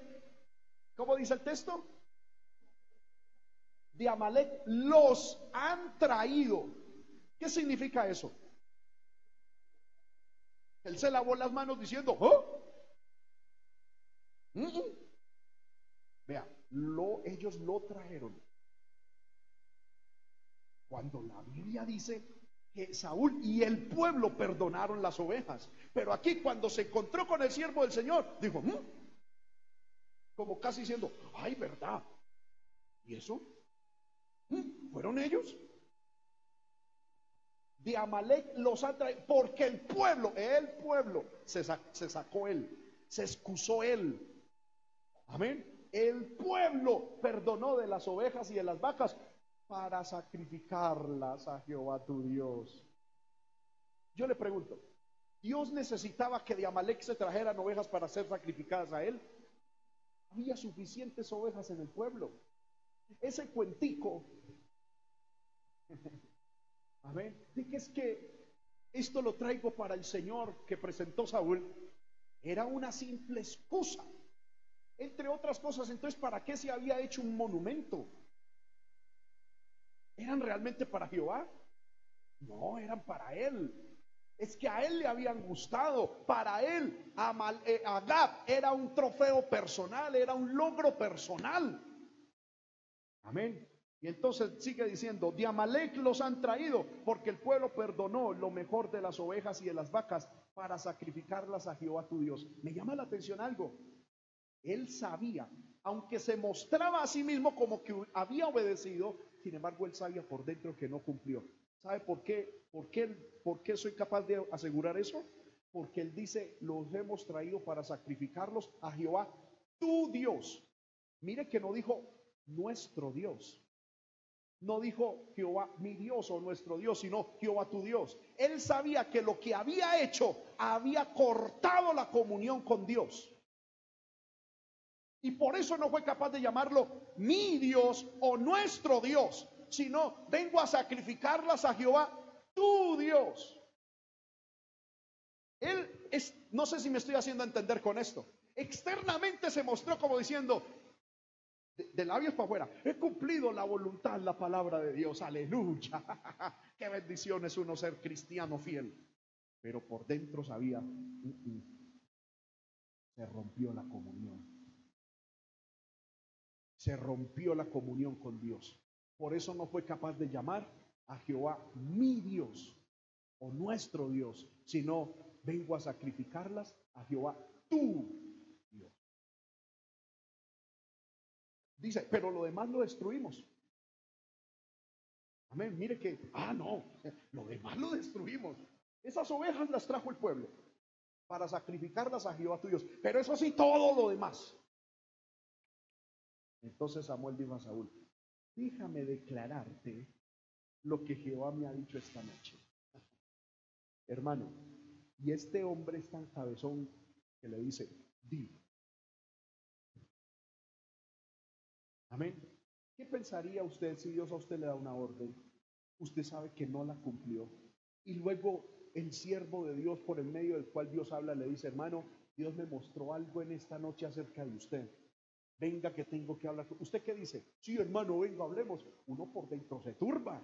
¿cómo dice el texto? De Amalek los han traído. ¿Qué significa eso? Él se lavó las manos diciendo, ¿oh? Vea, lo, ellos lo trajeron. Cuando la Biblia dice que Saúl y el pueblo perdonaron las ovejas. Pero aquí cuando se encontró con el siervo del Señor, dijo, mm", como casi diciendo, ay, verdad. ¿Y eso? ¿Mm? ¿Fueron ellos? De Amalek los ha traído, porque el pueblo, el pueblo, se, se sacó él, se excusó él. Amén. El pueblo perdonó de las ovejas y de las vacas para sacrificarlas a Jehová tu Dios. Yo le pregunto, ¿Dios necesitaba que de Amalek se trajeran ovejas para ser sacrificadas a él? Había suficientes ovejas en el pueblo. Ese cuentico, amén, de es que esto lo traigo para el Señor que presentó Saúl, era una simple excusa entre otras cosas, entonces, ¿para qué se había hecho un monumento? ¿Eran realmente para Jehová? No, eran para él. Es que a él le habían gustado. Para él, eh, Agab era un trofeo personal, era un logro personal. Amén. Y entonces sigue diciendo, de Amalek los han traído, porque el pueblo perdonó lo mejor de las ovejas y de las vacas para sacrificarlas a Jehová tu Dios. Me llama la atención algo. Él sabía, aunque se mostraba a sí mismo como que había obedecido, sin embargo él sabía por dentro que no cumplió. ¿Sabe por qué? ¿Por qué, por qué soy capaz de asegurar eso? Porque él dice, los hemos traído para sacrificarlos a Jehová, tu Dios. Mire que no dijo nuestro Dios. No dijo Jehová mi Dios o nuestro Dios, sino Jehová tu Dios. Él sabía que lo que había hecho había cortado la comunión con Dios. Y por eso no fue capaz de llamarlo mi Dios o nuestro Dios, sino vengo a sacrificarlas a Jehová, tu Dios. Él es, no sé si me estoy haciendo entender con esto. Externamente se mostró como diciendo, de, labios para afuera, he cumplido la voluntad, la palabra de Dios, aleluya. Qué bendición es uno ser cristiano fiel. Pero por dentro sabía, mm, mm, se rompió la comunión se rompió la comunión con Dios. Por eso no fue capaz de llamar a Jehová mi Dios o nuestro Dios, sino vengo a sacrificarlas a Jehová tu Dios. Dice, pero lo demás lo destruimos. Amén. Mire que, ah, no, lo demás lo destruimos. Esas ovejas las trajo el pueblo para sacrificarlas a Jehová tu Dios. Pero eso sí, todo lo demás entonces Samuel dijo a Saúl, déjame declararte lo que Jehová me ha dicho esta noche. Hermano, y este hombre es tan cabezón que le dice, di. Amén. ¿Qué pensaría usted si Dios a usted le da una orden? Usted sabe que no la cumplió. Y luego el siervo de Dios por el medio del cual Dios habla le dice, hermano, Dios me mostró algo en esta noche acerca de usted. Venga que tengo que hablar. ¿Usted qué dice? Sí, hermano, venga, hablemos. Uno por dentro se turba.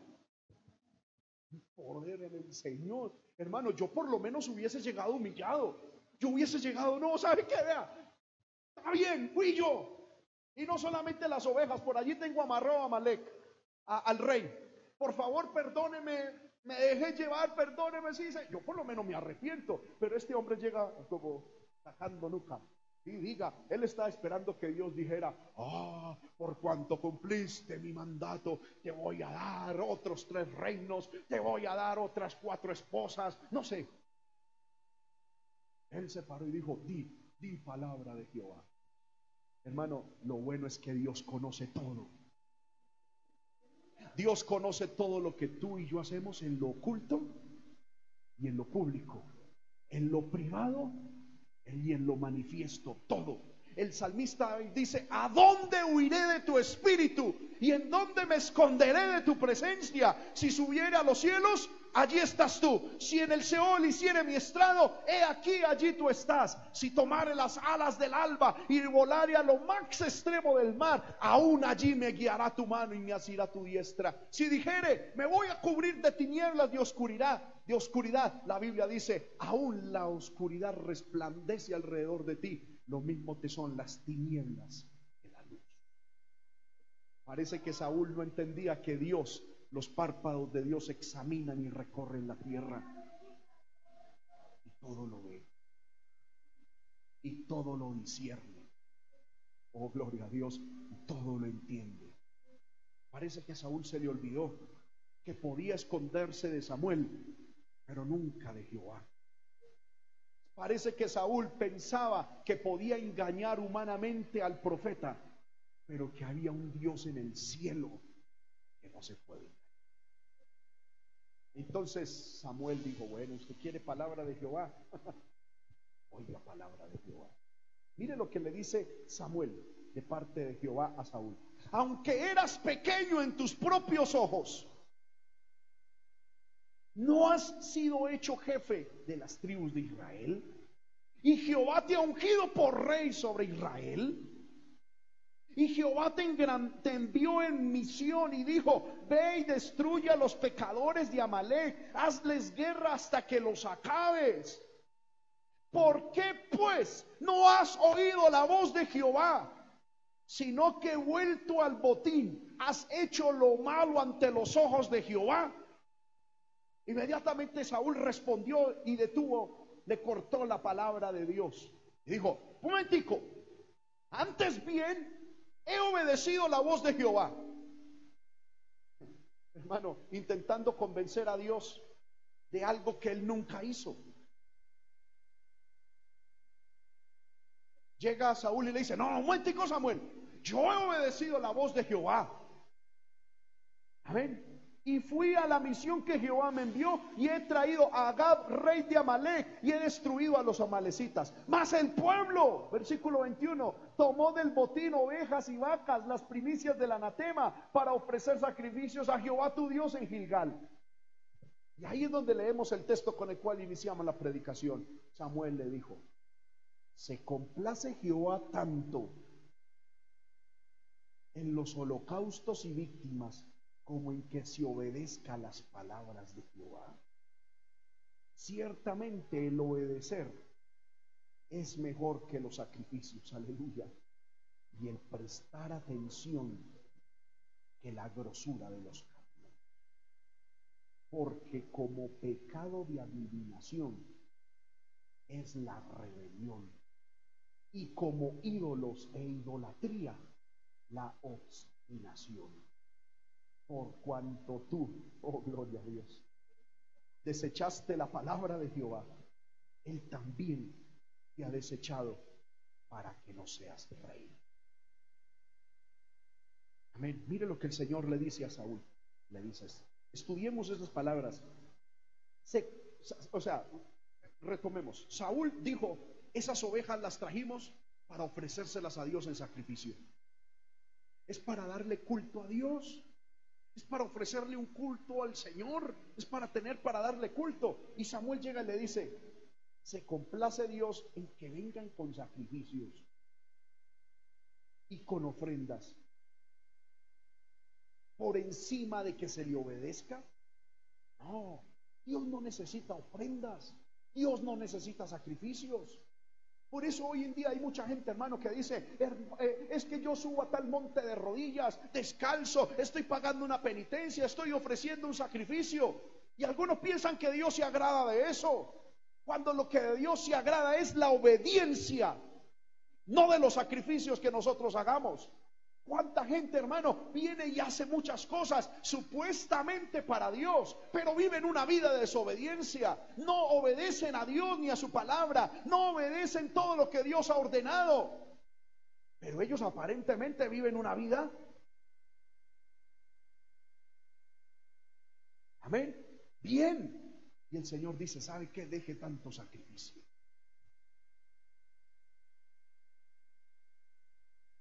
Poder en el Señor. Hermano, yo por lo menos hubiese llegado humillado. Yo hubiese llegado, no, ¿sabe qué? Vea, está bien, fui yo. Y no solamente las ovejas, por allí tengo amarrado a Malek, al rey. Por favor, perdóneme, me dejé llevar, perdóneme, sí, yo por lo menos me arrepiento. Pero este hombre llega como sacando nuca. Y diga, él está esperando que Dios dijera, ah, por cuanto cumpliste mi mandato, te voy a dar otros tres reinos, te voy a dar otras cuatro esposas, no sé. Él se paró y dijo, di, di palabra de Jehová. Hermano, lo bueno es que Dios conoce todo. Dios conoce todo lo que tú y yo hacemos en lo oculto y en lo público, en lo privado y en lo manifiesto, todo. El salmista dice, ¿a dónde huiré de tu espíritu? ¿Y en dónde me esconderé de tu presencia? Si subiera a los cielos, allí estás tú. Si en el Seol hiciere mi estrado, he aquí, allí tú estás. Si tomare las alas del alba y volare a lo más extremo del mar, aún allí me guiará tu mano y me asirá tu diestra. Si dijere, me voy a cubrir de tinieblas de oscuridad, de oscuridad, la Biblia dice, aún la oscuridad resplandece alrededor de ti. Lo mismo te son las tinieblas que la luz. Parece que Saúl no entendía que Dios los párpados de Dios examinan y recorren la tierra. Y todo lo ve. Y todo lo discierne. Oh, gloria a Dios. todo lo entiende. Parece que a Saúl se le olvidó que podía esconderse de Samuel, pero nunca de Jehová. Parece que Saúl pensaba que podía engañar humanamente al profeta, pero que había un Dios en el cielo que no se puede. Entonces Samuel dijo, bueno, ¿usted quiere palabra de Jehová? Oiga palabra de Jehová. Mire lo que le dice Samuel de parte de Jehová a Saúl. Aunque eras pequeño en tus propios ojos, no has sido hecho jefe de las tribus de Israel. Y Jehová te ha ungido por rey sobre Israel. Y Jehová te, envió en misión y dijo, ve y destruye a los pecadores de Amalek, hazles guerra hasta que los acabes. ¿Por qué pues no has oído la voz de Jehová? Sino que vuelto al botín, has hecho lo malo ante los ojos de Jehová. Inmediatamente Saúl respondió y detuvo, le cortó la palabra de Dios. Y dijo, un momentico, antes bien He obedecido la voz de Jehová. Hermano, intentando convencer a Dios de algo que él nunca hizo. Llega a Saúl y le dice, no, un momentico Samuel, yo he obedecido la voz de Jehová. Amén y fui a la misión que Jehová me envió y he traído a Agab, rey de Amalek, y he destruido a los amalecitas. Mas el pueblo, versículo 21, tomó del botín ovejas y vacas, las primicias del anatema, para ofrecer sacrificios a Jehová tu Dios en Gilgal. Y ahí es donde leemos el texto con el cual iniciamos la predicación. Samuel le dijo, se complace Jehová tanto en los holocaustos y víctimas como en que se obedezca las palabras de Jehová. Ciertamente el obedecer es mejor que los sacrificios, aleluya, y el prestar atención que la grosura de los cambios. Porque como pecado de adivinación es la rebelión, y como ídolos e idolatría la obstinación por cuanto tú, oh gloria a Dios, desechaste la palabra de Jehová, Él también te ha desechado para que no seas rey. Amén. Mire lo que el Señor le dice a Saúl. Le dices, estudiemos esas palabras. o sea, retomemos. Saúl dijo, esas ovejas las trajimos para ofrecérselas a Dios en sacrificio. Es para darle culto a Dios. Es para ofrecerle un culto al Señor. Es para tener, para darle culto. Y Samuel llega y le dice, se complace Dios en que vengan con sacrificios y con ofrendas. Por encima de que se le obedezca. No, Dios no necesita ofrendas. Dios no necesita sacrificios. Por eso hoy en día hay mucha gente, hermano, que dice, eh, es que yo subo a tal monte de rodillas, descalzo, estoy pagando una penitencia, estoy ofreciendo un sacrificio. Y algunos piensan que Dios se agrada de eso, cuando lo que de Dios se agrada es la obediencia. no de los sacrificios que nosotros hagamos. ¿Cuánta gente, hermano, viene y hace muchas cosas supuestamente para Dios, pero viven una vida de desobediencia? No obedecen a Dios ni a su palabra, no obedecen todo lo que Dios ha ordenado. Pero ellos aparentemente viven una vida. Amén. Bien. Y el Señor dice, ¿sabe qué? Deje tanto sacrificio.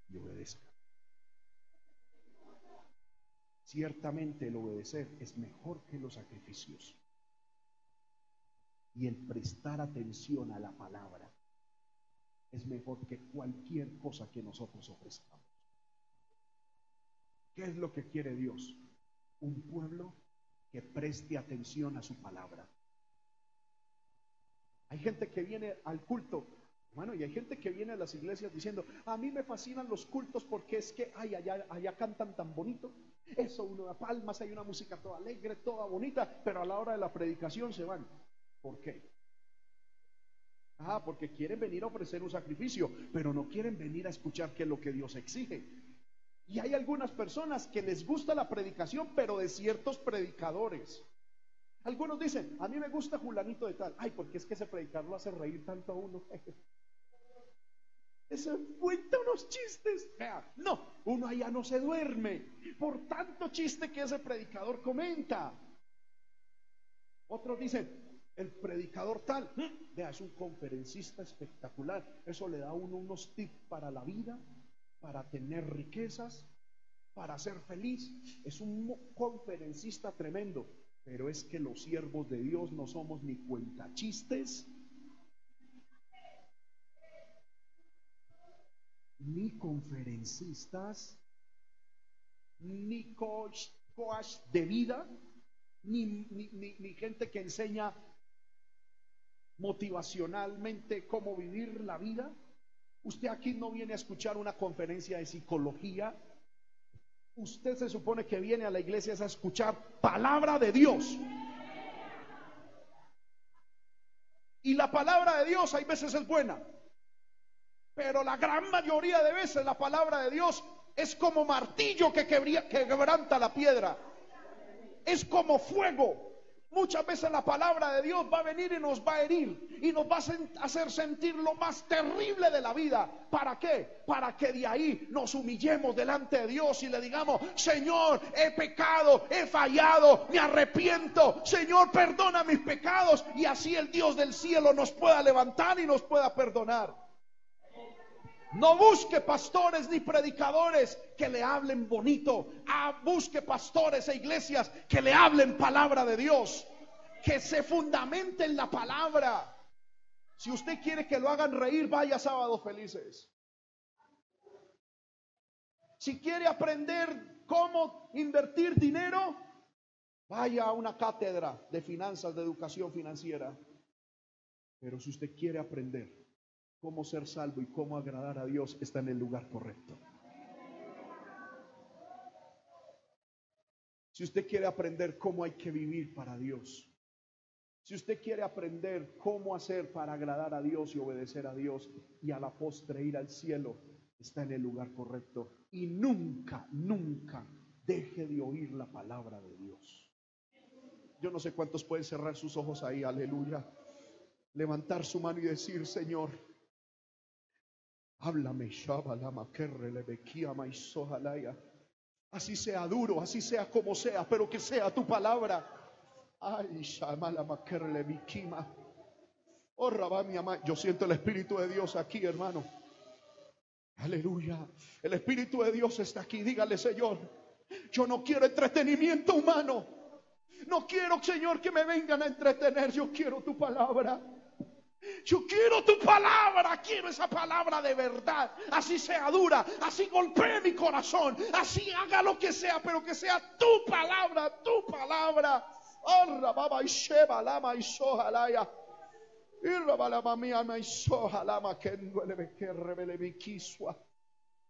Y obedezca. Ciertamente el obedecer es mejor que los sacrificios. Y el prestar atención a la palabra es mejor que cualquier cosa que nosotros ofrezcamos. ¿Qué es lo que quiere Dios? Un pueblo que preste atención a su palabra. Hay gente que viene al culto, bueno, y hay gente que viene a las iglesias diciendo, a mí me fascinan los cultos porque es que, ay, allá, allá cantan tan bonito. Eso, uno da palmas, hay una música toda alegre, toda bonita, pero a la hora de la predicación se van. ¿Por qué? Ah, porque quieren venir a ofrecer un sacrificio, pero no quieren venir a escuchar qué es lo que Dios exige. Y hay algunas personas que les gusta la predicación, pero de ciertos predicadores. Algunos dicen, a mí me gusta Julanito de tal. Ay, porque es que ese predicador lo hace reír tanto a uno. Ese cuenta unos chistes. No, uno allá no se duerme por tanto chiste que ese predicador comenta. Otros dicen, el predicador tal, vea, es un conferencista espectacular. Eso le da a uno unos tips para la vida, para tener riquezas, para ser feliz. Es un conferencista tremendo. Pero es que los siervos de Dios no somos ni cuentachistes, ni conferencistas, ni coach, de vida, ni, ni, gente que enseña motivacionalmente cómo vivir la vida. Usted aquí no viene a escuchar una conferencia de psicología. Usted se supone que viene a la iglesia a escuchar palabra de Dios. Y la palabra de Dios hay veces es buena. Pero la gran mayoría de veces la palabra de Dios es como martillo que, quebranta la piedra. Es como fuego. Muchas veces la palabra de Dios va a venir y nos va a herir y nos va a hacer sentir lo más terrible de la vida. ¿Para qué? Para que de ahí nos humillemos delante de Dios y le digamos, Señor, he pecado, he fallado, me arrepiento. Señor, perdona mis pecados y así el Dios del cielo nos pueda levantar y nos pueda perdonar. No busque pastores ni predicadores que le hablen bonito. Ah, busque pastores e iglesias que le hablen palabra de Dios. Que se fundamenten la palabra. Si usted quiere que lo hagan reír, vaya sábados felices. Si quiere aprender cómo invertir dinero, vaya a una cátedra de finanzas, de educación financiera. Pero si usted quiere aprender cómo ser salvo y cómo agradar a Dios está en el lugar correcto. Si usted quiere aprender cómo hay que vivir para Dios, si usted quiere aprender cómo hacer para agradar a Dios y obedecer a Dios y a la postre ir al cielo, está en el lugar correcto. Y nunca, nunca deje de oír la palabra de Dios. Yo no sé cuántos pueden cerrar sus ojos ahí, aleluya. Levantar su mano y decir, Señor, Háblame, Así sea duro, así sea como sea, pero que sea tu palabra. Ay, Oh, mi Yo siento el Espíritu de Dios aquí, hermano. Aleluya. El Espíritu de Dios está aquí. Dígale, Señor. Yo no quiero entretenimiento humano. No quiero, Señor, que me vengan a entretener. Yo quiero tu palabra. Yo quiero tu palabra, quiero esa palabra de verdad. Así sea dura, así golpee mi corazón, así haga lo que sea, pero que sea tu palabra, tu palabra. y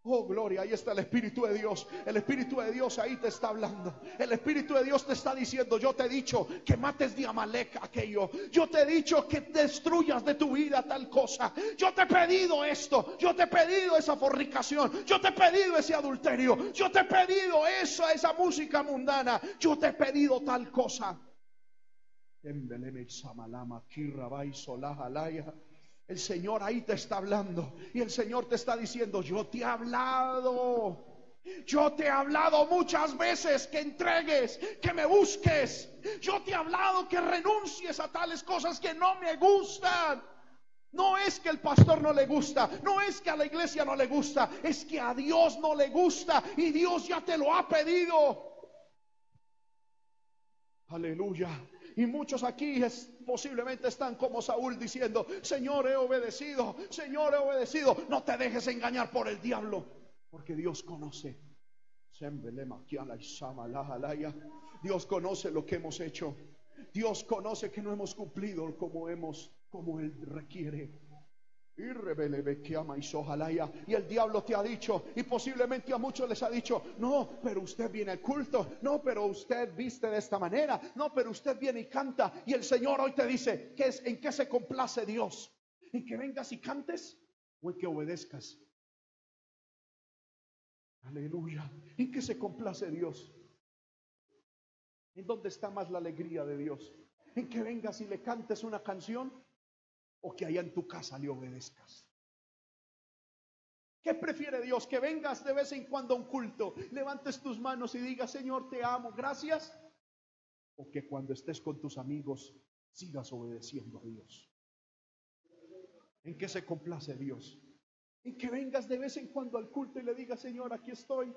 Oh, gloria, ahí está el Espíritu de Dios. El Espíritu de Dios ahí te está hablando. El Espíritu de Dios te está diciendo, yo te he dicho que mates de Amalek aquello. Yo te he dicho que destruyas de tu vida tal cosa. Yo te he pedido esto. Yo te he pedido esa fornicación. Yo te he pedido ese adulterio. Yo te he pedido esa, esa música mundana. Yo te he pedido tal cosa. El Señor ahí te está hablando y el Señor te está diciendo, yo te he hablado. Yo te he hablado muchas veces que entregues, que me busques. Yo te he hablado que renuncies a tales cosas que no me gustan. No es que el pastor no le gusta, no es que a la iglesia no le gusta, es que a Dios no le gusta y Dios ya te lo ha pedido. Aleluya. Y muchos aquí posiblemente están como Saúl diciendo, Señor, he obedecido, Señor, he obedecido. No te dejes engañar por el diablo, porque Dios conoce. Dios conoce lo que hemos hecho. Dios conoce que no hemos cumplido como hemos, como Él requiere. Y el diablo te ha dicho, y posiblemente a muchos les ha dicho, no, pero usted viene al culto, no, pero usted viste de esta manera, no, pero usted viene y canta. Y el Señor hoy te dice, ¿qué es, ¿en qué se complace Dios? ¿En que vengas y cantes o en que obedezcas? Aleluya. ¿En qué se complace Dios? ¿En dónde está más la alegría de Dios? ¿En que vengas y le cantes una canción? O que allá en tu casa le obedezcas. ¿Qué prefiere Dios? Que vengas de vez en cuando a un culto, levantes tus manos y digas, Señor, te amo, gracias. O que cuando estés con tus amigos sigas obedeciendo a Dios. ¿En qué se complace Dios? En que vengas de vez en cuando al culto y le digas, Señor, aquí estoy.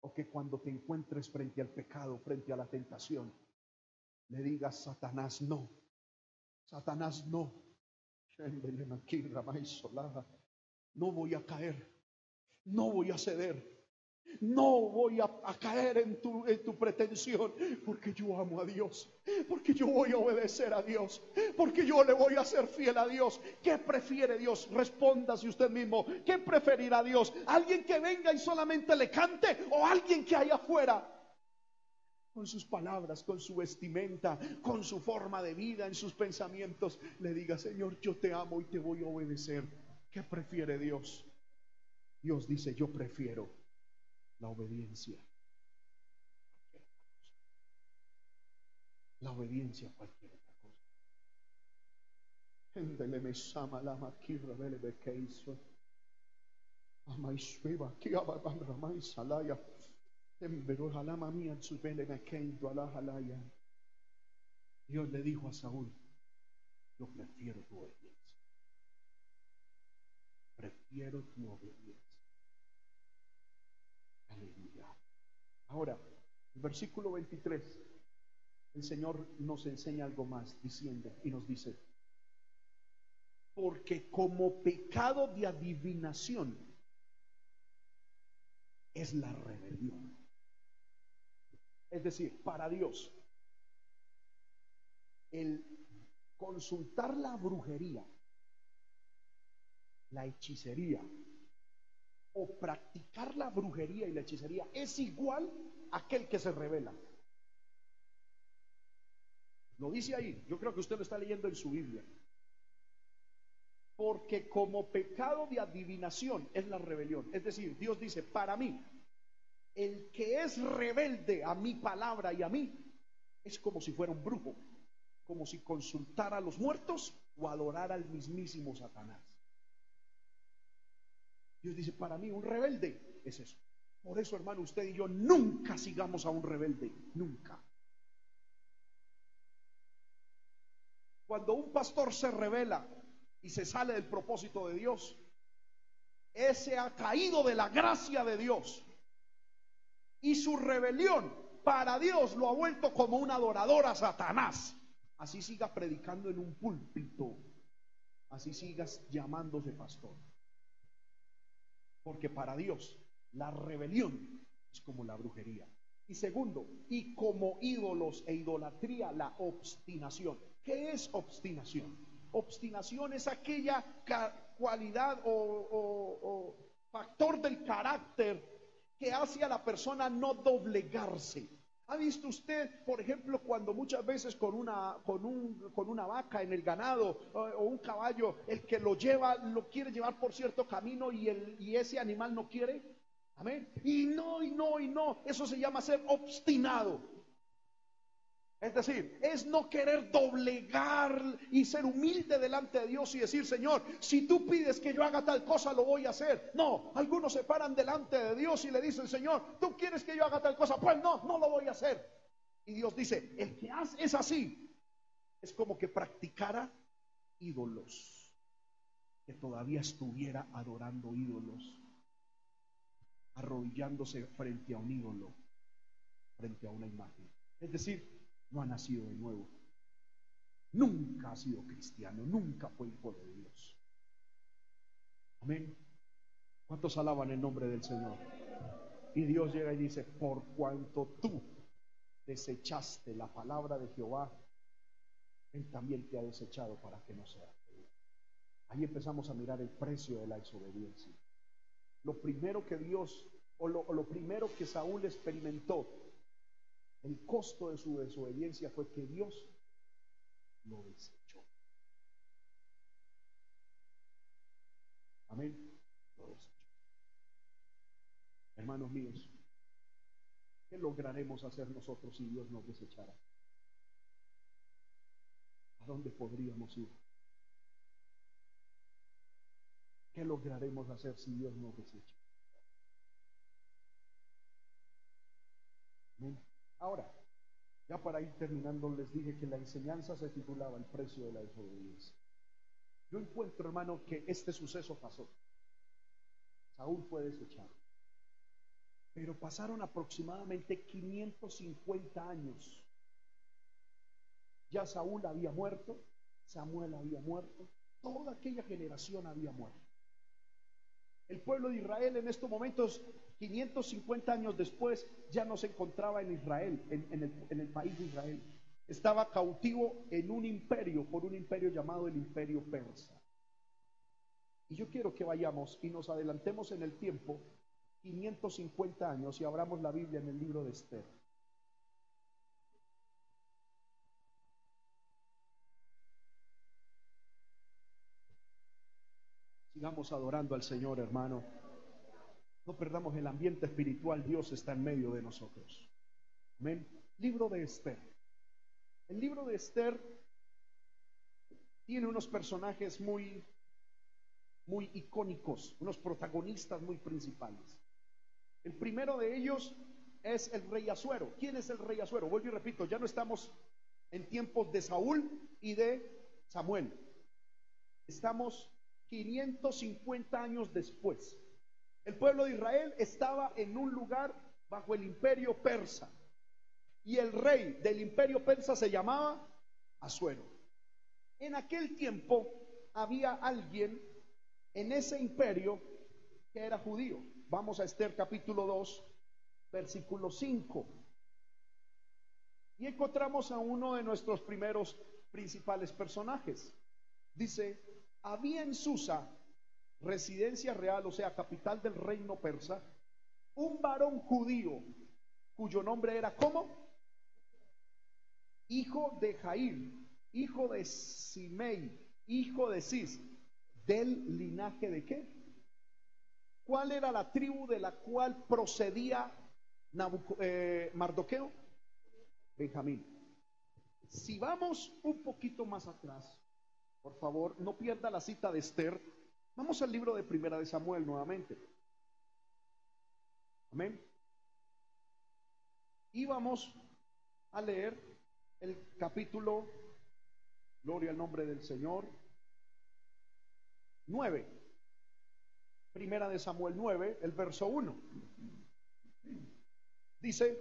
O que cuando te encuentres frente al pecado, frente a la tentación, le digas, Satanás, no, Satanás no. No voy a caer. No voy a ceder. No voy a, caer en tu, en tu, pretensión, porque yo amo a Dios, porque yo voy a obedecer a Dios, porque yo le voy a ser fiel a Dios. ¿Qué prefiere Dios? Respóndase usted mismo. ¿Qué preferirá Dios? ¿Alguien que venga y solamente le cante o alguien que haya afuera con sus palabras, con su vestimenta, con su forma de vida, en sus pensamientos, le diga, Señor, yo te amo y te voy a obedecer. ¿Qué prefiere Dios? Dios dice, yo prefiero la obediencia. La obediencia a cualquier otra cosa. Dios le dijo a Saúl, yo prefiero tu obediencia. Prefiero tu obediencia. Aleluya. Ahora, el versículo 23, el Señor nos enseña algo más diciendo y nos dice, porque como pecado de adivinación es la rebelión. Es decir, para Dios, el consultar la brujería, la hechicería o practicar la brujería y la hechicería es igual a aquel que se revela. Lo dice ahí, yo creo que usted lo está leyendo en su Biblia. Porque como pecado de adivinación es la rebelión. Es decir, Dios dice, para mí, el que es rebelde a mi palabra y a mí es como si fuera un brujo, como si consultara a los muertos o adorara al mismísimo Satanás. Dios dice, para mí un rebelde es eso. Por eso, hermano, usted y yo nunca sigamos a un rebelde, nunca. Cuando un pastor se revela y se sale del propósito de Dios, ese ha caído de la gracia de Dios y su rebelión para Dios lo ha vuelto como un adorador a Satanás. Así siga predicando en un púlpito, así sigas llamándose pastor. Porque para Dios la rebelión es como la brujería. Y segundo, y como ídolos e idolatría, la obstinación. ¿Qué es obstinación? Obstinación es aquella cualidad o, factor del carácter que hace a la persona no doblegarse. ¿Ha visto usted, por ejemplo, cuando muchas veces con una, con un, con una vaca en el ganado o, un caballo, el que lo lleva, lo quiere llevar por cierto camino y, el, y ese animal no quiere? Amén. Y no, y no, y no. Eso se llama ser obstinado. Es decir, es no querer doblegar y ser humilde delante de Dios y decir, Señor, si tú pides que yo haga tal cosa, lo voy a hacer. No, algunos se paran delante de Dios y le dicen, Señor, tú quieres que yo haga tal cosa, pues no, no lo voy a hacer. Y Dios dice, el que hace es así, es como que practicara ídolos, que todavía estuviera adorando ídolos, arrodillándose frente a un ídolo, frente a una imagen. Es decir, no ha nacido de nuevo. Nunca ha sido cristiano, nunca fue hijo de Dios. Amén. ¿Cuántos alaban el nombre del Señor? Y Dios llega y dice, por cuanto tú desechaste la palabra de Jehová, Él también te ha desechado para que no seas. Ahí empezamos a mirar el precio de la desobediencia. Lo primero que Dios, o lo, o lo primero que Saúl experimentó el costo de su desobediencia fue que Dios lo desechó. Amén. Hermanos míos, ¿qué lograremos hacer nosotros si Dios nos desechara? ¿A dónde podríamos ir? ¿Qué lograremos hacer si Dios nos desecha? Amén. Ahora, ya para ir terminando, les dije que la enseñanza se titulaba El precio de la desobediencia. Yo encuentro, hermano, que este suceso pasó. Saúl fue desechado. Pero pasaron aproximadamente 550 años. Ya Saúl había muerto, Samuel había muerto, toda aquella generación había muerto. El pueblo de Israel en estos momentos, 550 años después, ya no se encontraba en Israel, en, el, país de Israel. Estaba cautivo en un imperio, por un imperio llamado el imperio persa. Y yo quiero que vayamos y nos adelantemos en el tiempo, 550 años, y abramos la Biblia en el libro de Esther. Sigamos adorando al Señor, hermano. No perdamos el ambiente espiritual, Dios está en medio de nosotros. Amén. Libro de Esther. El libro de Esther tiene unos personajes muy, muy icónicos, unos protagonistas muy principales. El primero de ellos es el rey Azuero. ¿Quién es el rey Azuero? Vuelvo y repito, ya no estamos en tiempos de Saúl y de Samuel. Estamos 550 años después. El pueblo de Israel estaba en un lugar bajo el imperio persa. Y el rey del imperio persa se llamaba Asuero. En aquel tiempo había alguien en ese imperio que era judío. Vamos a Esther capítulo 2, versículo 5. Y encontramos a uno de nuestros primeros principales personajes. Dice, había en Susa, residencia real, o sea, capital del reino persa, un varón judío cuyo nombre era ¿cómo? Hijo de Jair, hijo de Simei, hijo de Cis, del linaje de qué? ¿Cuál era la tribu de la cual procedía eh, Mardoqueo? Benjamín. Si vamos un poquito más atrás, por favor, no pierda la cita de Esther. Vamos al libro de Primera de Samuel nuevamente. Amén. Y vamos a leer el capítulo, gloria al nombre del Señor, 9. Primera de Samuel 9, el verso 1. Dice,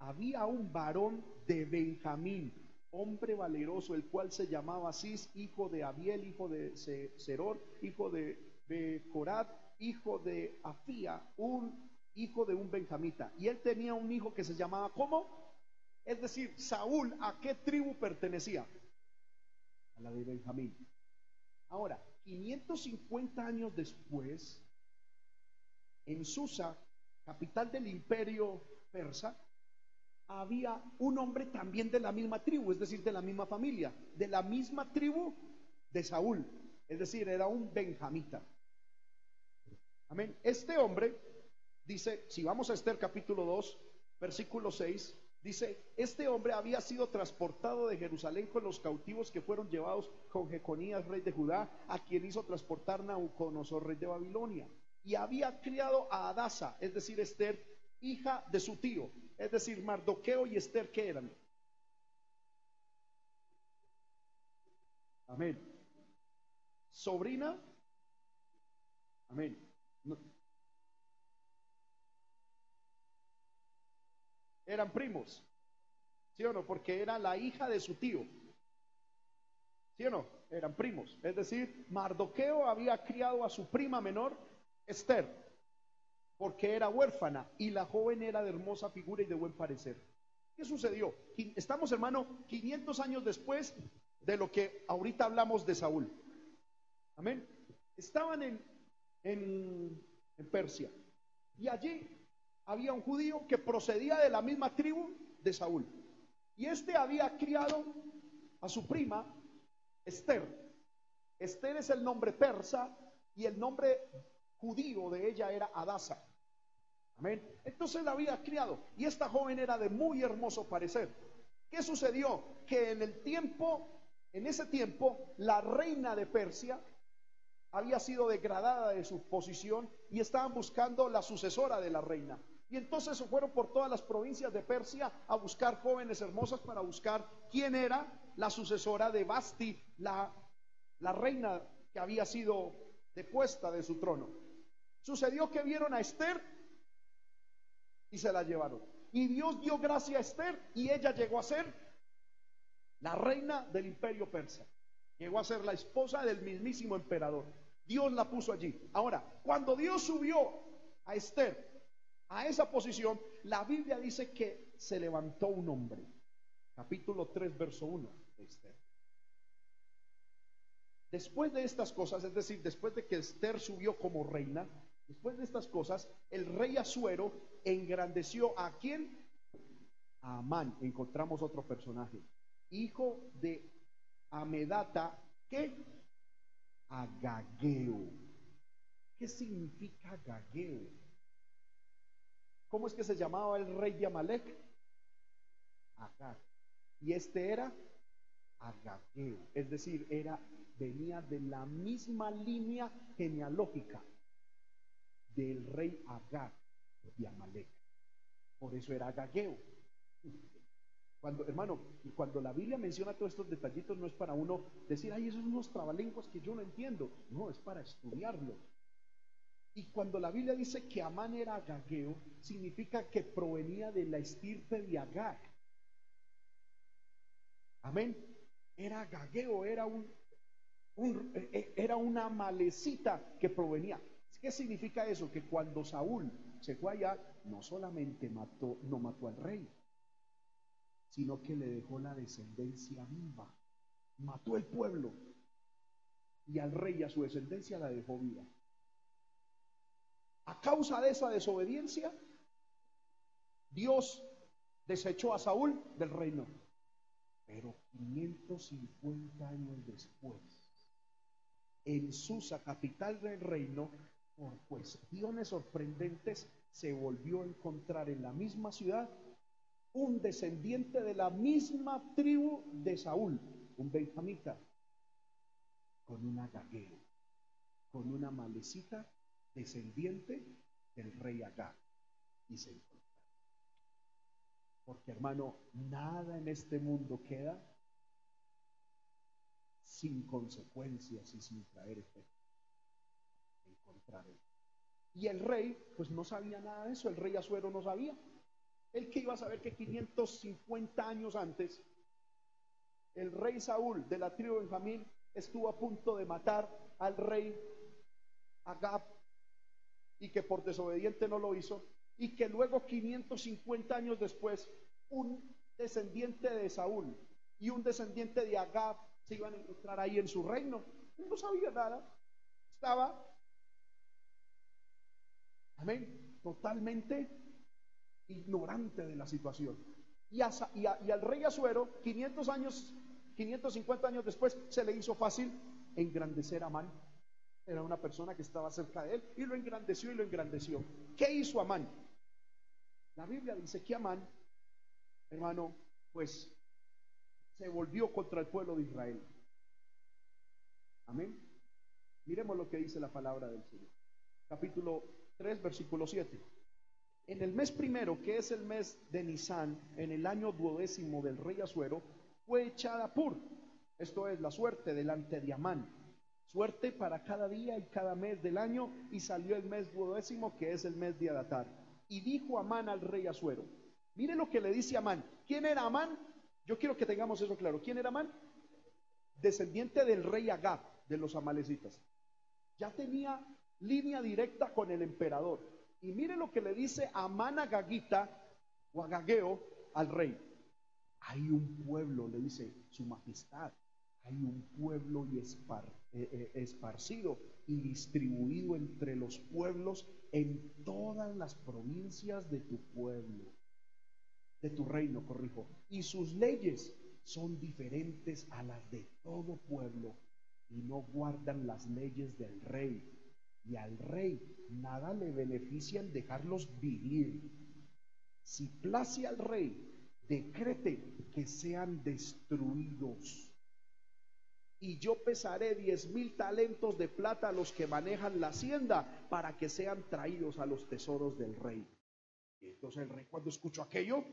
había un varón de Benjamín hombre valeroso, el cual se llamaba Cis, hijo de Abiel, hijo de Seror, hijo de, de Corat, hijo de Afía, un hijo de un benjamita. Y él tenía un hijo que se llamaba ¿cómo? Es decir, Saúl, ¿a qué tribu pertenecía? A la de Benjamín. Ahora, 550 años después, en Susa, capital del imperio persa, había un hombre también de la misma tribu, es decir, de la misma familia, de la misma tribu de Saúl, es decir, era un benjamita. Amén. Este hombre dice, si vamos a Esther capítulo 2, versículo 6, dice, este hombre había sido transportado de Jerusalén con los cautivos que fueron llevados con Jeconías, rey de Judá, a quien hizo transportar Nabucodonosor, rey de Babilonia. Y había criado a Adasa, es decir, Esther, hija de su tío, es decir, Mardoqueo y Esther, ¿qué eran? Amén. Sobrina. Amén. Eran primos. ¿Sí o no? Porque era la hija de su tío. ¿Sí o no? Eran primos. Es decir, Mardoqueo había criado a su prima menor, Esther porque era huérfana y la joven era de hermosa figura y de buen parecer. ¿Qué sucedió? Estamos, hermano, 500 años después de lo que ahorita hablamos de Saúl. Amén. Estaban en, en, Persia y allí había un judío que procedía de la misma tribu de Saúl. Y este había criado a su prima Esther. Esther es el nombre persa y el nombre judío de ella era Adasa. Entonces la había criado y esta joven era de muy hermoso parecer. ¿Qué sucedió? Que en el tiempo, en ese tiempo, la reina de Persia había sido degradada de su posición y estaban buscando la sucesora de la reina. Y entonces se fueron por todas las provincias de Persia a buscar jóvenes hermosas para buscar quién era la sucesora de Basti, la, la reina que había sido depuesta de su trono. Sucedió que vieron a Esther y se la llevaron. Y Dios dio gracia a Esther y ella llegó a ser la reina del imperio persa. Llegó a ser la esposa del mismísimo emperador. Dios la puso allí. Ahora, cuando Dios subió a Esther a esa posición, la Biblia dice que se levantó un hombre. Capítulo 3, verso 1 de Esther. Después de estas cosas, es decir, después de que Esther subió como reina, Después de estas cosas, el rey Asuero engrandeció a quién? A Amán. Encontramos otro personaje. Hijo de Amedata, ¿qué? Agageo. ¿Qué significa Agageo? ¿Cómo es que se llamaba el rey de Amalek? Agag. Y este era Agageo, es decir, era venía de la misma línea genealógica del rey Agag de Amalek. Por eso era Agageo. Cuando, hermano, cuando la Biblia menciona todos estos detallitos, no es para uno decir, ay, esos son unos trabalenguas que yo no entiendo. No, es para estudiarlo. Y cuando la Biblia dice que Amán era agageo, significa que provenía de la estirpe de Agag. Amén. Era agageo, era un, un, e, e, era una malecita que provenía. ¿Qué significa eso? Que cuando Saúl se fue allá, no solamente mató, no mató al rey, sino que le dejó la descendencia viva. Mató el pueblo y al rey y a su descendencia la dejó viva. A causa de esa desobediencia, Dios desechó a Saúl del reino. Pero 550 años después, en Susa, capital del reino, por cuestiones sorprendentes, se volvió a encontrar en la misma ciudad un descendiente de la misma tribu de Saúl, un benjamita, con una gagueo, con una malecita descendiente del rey Agag. Y se encontró. Porque hermano, nada en este mundo queda sin consecuencias y sin traer efecto. Y el rey, pues no sabía nada de eso, el rey Azuero no sabía. Él que iba a saber que 550 años antes, el rey Saúl de la tribu de Benjamín estuvo a punto de matar al rey Agab y que por desobediente no lo hizo y que luego 550 años después un descendiente de Saúl y un descendiente de Agab se iban a encontrar ahí en su reino. no sabía nada. Estaba Amén. Totalmente ignorante de la situación. Y, al rey Azuero, 500 años, 550 años después, se le hizo fácil engrandecer a Amán. Era una persona que estaba cerca de él y lo engrandeció y lo engrandeció. ¿Qué hizo Amán? La Biblia dice que Amán, hermano, pues se volvió contra el pueblo de Israel. Amén. Miremos lo que dice la palabra del Señor. Capítulo 3, versículo 7. En el mes primero, que es el mes de Nisan, en el año duodécimo del rey Azuero, fue echada Pur, esto es la suerte delante de Amán, suerte para cada día y cada mes del año, y salió el mes duodécimo, que es el mes de Adatar. Y dijo Amán al rey Azuero, mire lo que le dice Amán. ¿Quién era Amán? Yo quiero que tengamos eso claro. ¿Quién era Amán? Descendiente del rey Agab, de los amalecitas. Ya tenía línea directa con el emperador. Y mire lo que le dice Amán a Gagita o a Gageo al rey. Hay un pueblo, le dice su majestad, hay un pueblo y eh, eh, esparcido y distribuido entre los pueblos en todas las provincias de tu pueblo, de tu reino, corrijo. Y sus leyes son diferentes a las de todo pueblo y no guardan las leyes del rey. Y al rey nada le beneficia el dejarlos vivir. Si place al rey, decrete que sean destruidos. Y yo pesaré diez mil talentos de plata a los que manejan la hacienda para que sean traídos a los tesoros del rey. Entonces el rey cuando escuchó aquello,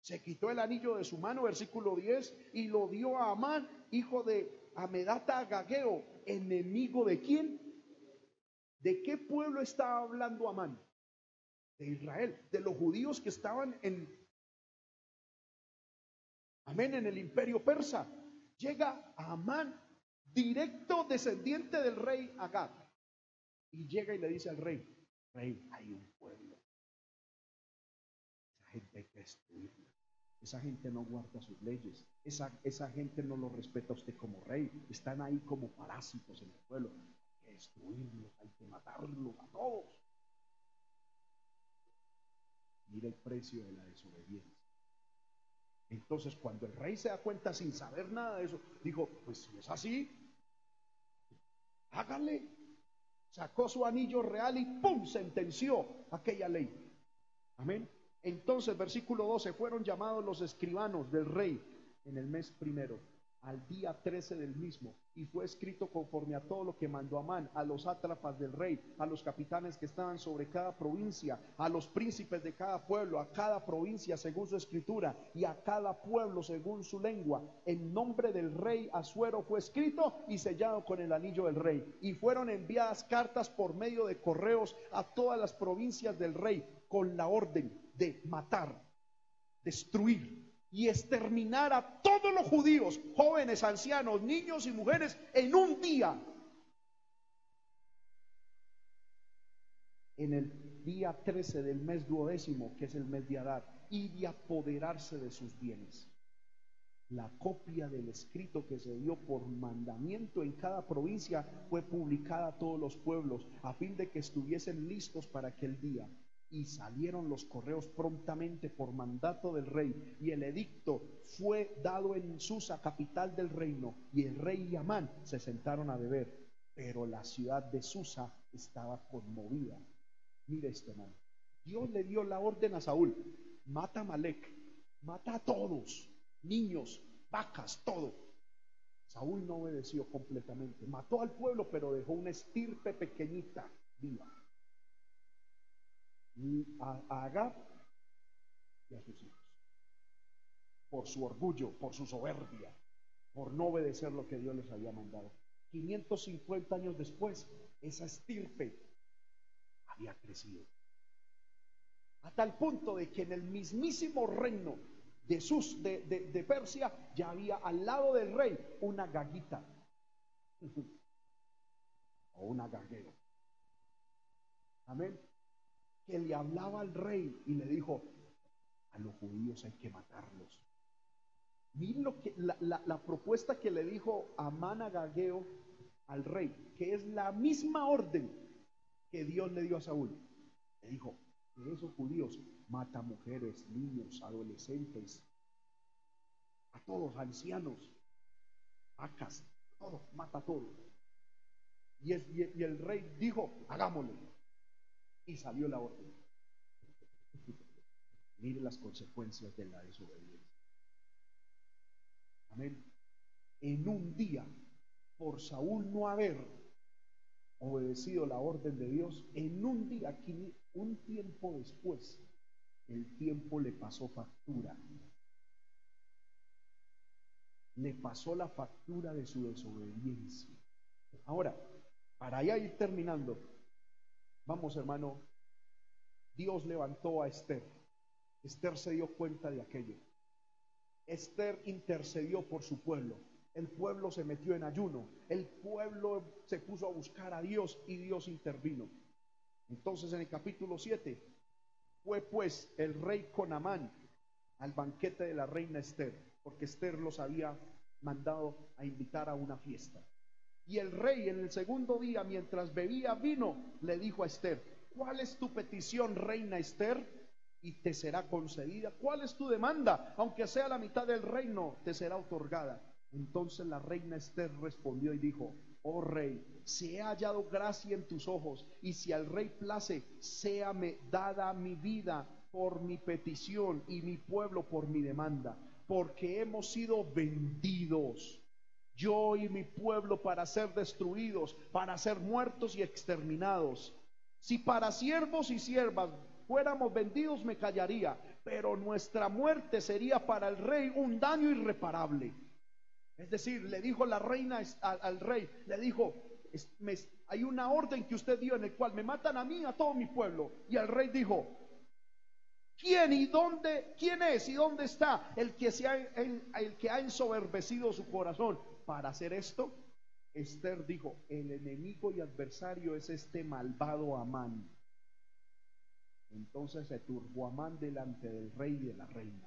se quitó el anillo de su mano, versículo 10, y lo dio a Amán, hijo de Amedata Gageo, enemigo de quién? ¿De qué pueblo estaba hablando Amán? De Israel, de los judíos que estaban en, amén, en el imperio persa. Llega Amán, directo descendiente del rey Agag, y llega y le dice al rey, rey, hay un pueblo. Esa gente hay que destruirla. Esa gente no guarda sus leyes. Esa, esa gente no lo respeta a usted como rey. Están ahí como parásitos en el pueblo destruirlos, hay que matarlos a todos. Mira el precio de la desobediencia. Entonces, cuando el rey se da cuenta sin saber nada de eso, dijo, pues si es así, hágale. Sacó su anillo real y ¡pum! sentenció aquella ley. Amén. Entonces, versículo 12, fueron llamados los escribanos del rey en el mes primero al día 13 del mismo, y fue escrito conforme a todo lo que mandó Amán, a los sátrapas del rey, a los capitanes que estaban sobre cada provincia, a los príncipes de cada pueblo, a cada provincia según su escritura, y a cada pueblo según su lengua. En nombre del rey Asuero fue escrito y sellado con el anillo del rey. Y fueron enviadas cartas por medio de correos a todas las provincias del rey, con la orden de matar, destruir y exterminar a todos los judíos, jóvenes, ancianos, niños y mujeres, en un día. En el día 13 del mes duodécimo, que es el mes de Adar, y de apoderarse de sus bienes. La copia del escrito que se dio por mandamiento en cada provincia fue publicada a todos los pueblos, a fin de que estuviesen listos para aquel día y salieron los correos prontamente por mandato del rey, y el edicto fue dado en Susa, capital del reino, y el rey y Amán se sentaron a beber, pero la ciudad de Susa estaba conmovida. Mire este hermano, Dios le dio la orden a Saúl, mata a Malek, mata a todos, niños, vacas, todo. Saúl no obedeció completamente, mató al pueblo, pero dejó una estirpe pequeñita viva a, Agab y a sus hijos. Por su orgullo, por su soberbia, por no obedecer lo que Dios les había mandado. 550 años después, esa estirpe había crecido. A tal punto de que en el mismísimo reino de, sus, de, de Persia ya había al lado del rey una gaguita o una gaguero. Amén que le hablaba al rey y le dijo, a los judíos hay que matarlos. Miren lo que, la, propuesta que le dijo Amán Agageo al rey, que es la misma orden que Dios le dio a Saúl. Le dijo, de esos judíos mata mujeres, niños, adolescentes, a todos, ancianos, vacas, todo, mata todo. Y, y el rey dijo, hagámoslo. Y salió la orden. Mire las consecuencias de la desobediencia. Amén. En un día, por Saúl no haber obedecido la orden de Dios, en un día, un tiempo después, el tiempo le pasó factura. Le pasó la factura de su desobediencia. Ahora, para ya ir terminando, vamos hermano, Dios levantó a Esther. Esther se dio cuenta de aquello. Esther intercedió por su pueblo. El pueblo se metió en ayuno. El pueblo se puso a buscar a Dios y Dios intervino. Entonces en el capítulo 7 fue pues el rey con Amán al banquete de la reina Esther, porque Esther los había mandado a invitar a una fiesta. Y el rey en el segundo día, mientras bebía vino, le dijo a Esther, ¿cuál es tu petición, reina Esther? Y te será concedida. ¿Cuál es tu demanda? Aunque sea la mitad del reino, te será otorgada. Entonces la reina Esther respondió y dijo, oh rey, si he hallado gracia en tus ojos, y si al rey place, séame dada mi vida por mi petición y mi pueblo por mi demanda, porque hemos sido vendidos yo y mi pueblo para ser destruidos, para ser muertos y exterminados. Si para siervos y siervas fuéramos vendidos, me callaría, pero nuestra muerte sería para el rey un daño irreparable. Es decir, le dijo la reina al, rey, le dijo, hay una orden que usted dio en el cual me matan a mí, a todo mi pueblo. Y el rey dijo, ¿quién y dónde, quién es y dónde está el que, se ha, el que ha ensoberbecido su corazón? Para hacer esto, Esther dijo, el enemigo y adversario es este malvado Amán. Entonces se turbó Amán delante del rey y de la reina.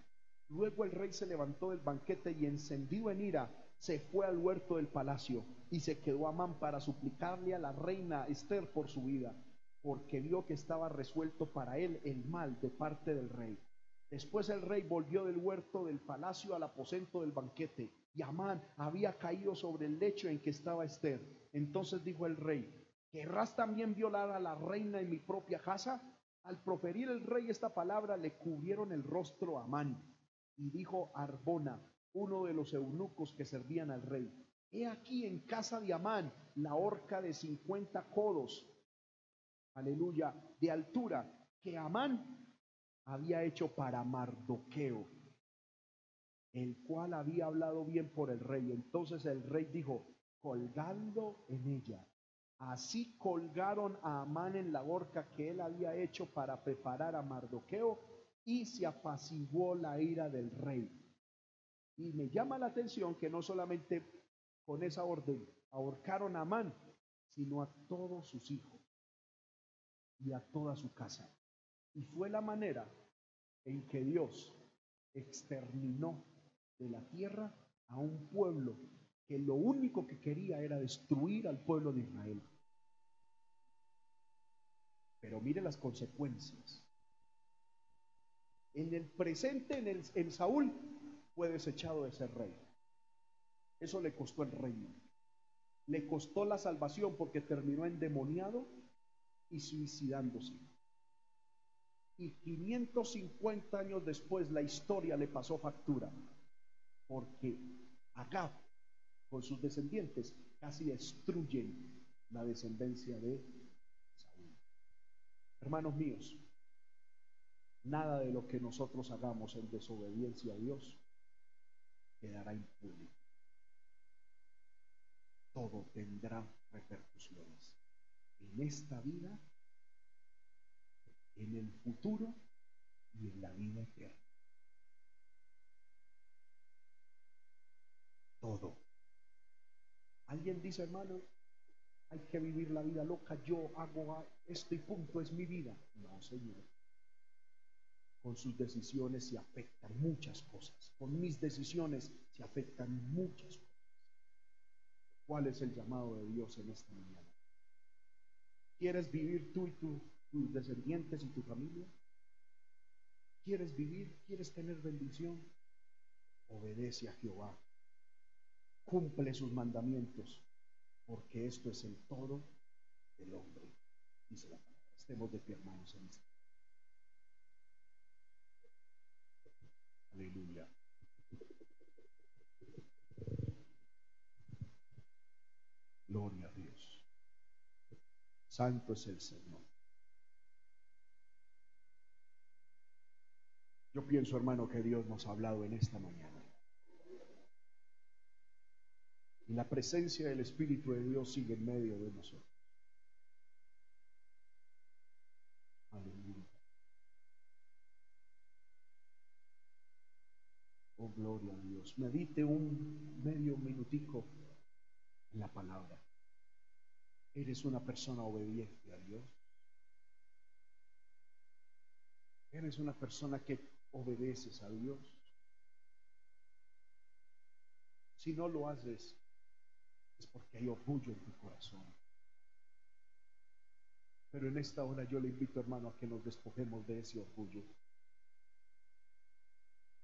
Luego el rey se levantó del banquete y encendido en ira, se fue al huerto del palacio y se quedó Amán para suplicarle a la reina Esther por su vida, porque vio que estaba resuelto para él el mal de parte del rey. Después el rey volvió del huerto del palacio al aposento del banquete y Amán había caído sobre el lecho en que estaba Esther. Entonces dijo el rey, ¿querrás también violar a la reina en mi propia casa? Al proferir el rey esta palabra, le cubrieron el rostro a Amán. Y dijo Arbona, uno de los eunucos que servían al rey, he aquí en casa de Amán la horca de cincuenta codos, aleluya, de altura, que Amán había hecho para Mardoqueo el cual había hablado bien por el rey. Entonces el rey dijo, colgando en ella. Así colgaron a Amán en la horca que él había hecho para preparar a Mardoqueo y se apaciguó la ira del rey. Y me llama la atención que no solamente con esa orden ahorcaron a Amán, sino a todos sus hijos y a toda su casa. Y fue la manera en que Dios exterminó de la tierra a un pueblo que lo único que quería era destruir al pueblo de Israel. Pero mire las consecuencias. En el presente, en, el, en Saúl, fue desechado de ser rey. Eso le costó el reino. Le costó la salvación porque terminó endemoniado y suicidándose. Y 550 años después la historia le pasó factura porque acá, con sus descendientes, casi destruyen la descendencia de Saúl. Hermanos míos, nada de lo que nosotros hagamos en desobediencia a Dios quedará impune. Todo tendrá repercusiones en esta vida, en el futuro y en la vida eterna. todo. Alguien dice, hermano, hay que vivir la vida loca, yo hago esto y punto, es mi vida. No, Señor. Con sus decisiones se afectan muchas cosas. Con mis decisiones se afectan muchas cosas. ¿Cuál es el llamado de Dios en esta mañana? ¿Quieres vivir tú y tu tus descendientes y tu familia? ¿Quieres vivir? ¿Quieres tener bendición? Obedece a Jehová. Cumple sus mandamientos, porque esto es el todo del hombre. Dice la palabra. Estemos de pie, hermanos, en este. Aleluya. Gloria a Dios. Santo es el Señor. Yo pienso, hermano, que Dios nos ha hablado en esta mañana. Y la presencia del Espíritu de Dios sigue en medio de nosotros. Aleluya. Oh, gloria a Dios. Medite un medio minutico en la palabra. Eres una persona obediente a Dios. Eres una persona que obedeces a Dios. Si no lo haces, es porque hay orgullo en tu corazón. Pero en esta hora yo le invito, hermano, a que nos despojemos de ese orgullo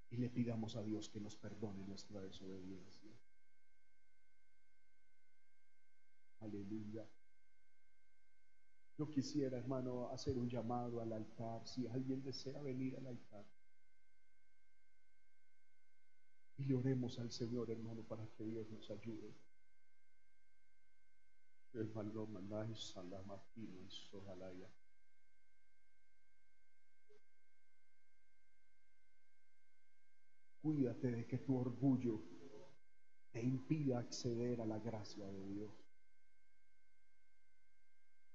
y le pidamos a Dios que nos perdone nuestra desobediencia. Aleluya. Yo quisiera, hermano, hacer un llamado al altar. Si alguien desea venir al altar. Y oremos al Señor, hermano, para que Dios nos ayude. Cuídate de que tu orgullo te impida acceder a la gracia de Dios.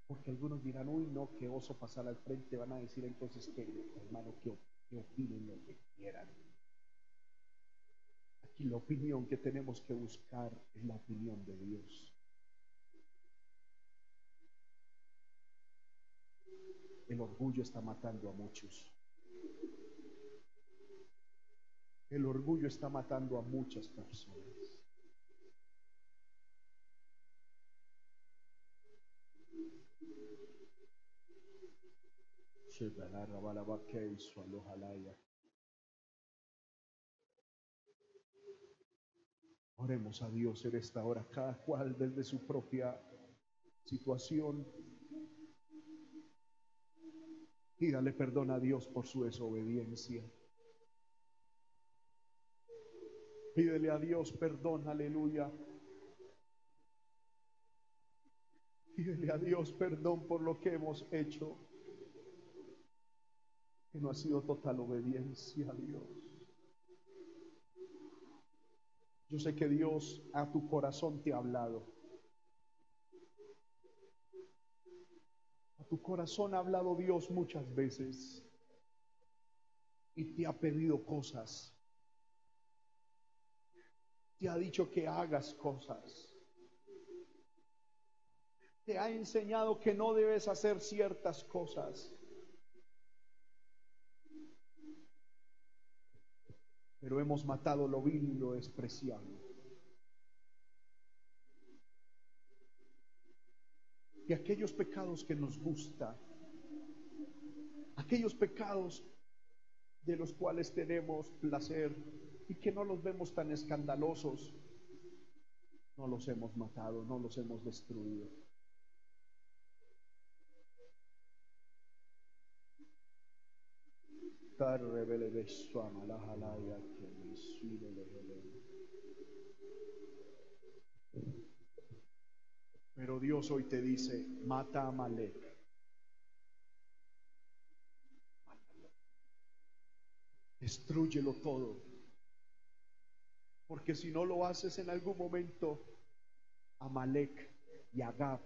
Porque algunos dirán, uy, no, que oso pasar al frente. Van a decir entonces que, hermano, que, que opinen lo que quieran. Aquí la opinión que tenemos que buscar es la opinión de Dios. El orgullo está matando a muchos. El orgullo está matando a muchas personas. Oremos a Dios en esta hora, cada cual desde su propia situación. Pídale perdón a Dios por su desobediencia. Pídele a Dios perdón, aleluya. Pídele a Dios perdón por lo que hemos hecho, que no ha sido total obediencia a Dios. Yo sé que Dios a tu corazón te ha hablado. A tu corazón ha hablado Dios muchas veces y te ha pedido cosas te ha dicho que hagas cosas. Te ha enseñado que no debes hacer ciertas cosas. Pero hemos matado lo vil y lo despreciado. Y aquellos pecados que nos gusta, aquellos pecados de los cuales tenemos placer, y que no los vemos tan escandalosos, no los hemos matado, no los hemos destruido. Pero Dios hoy te dice, mata a Malek. Destruyelo todo. Porque si no lo haces en algún momento, Amalek y Agab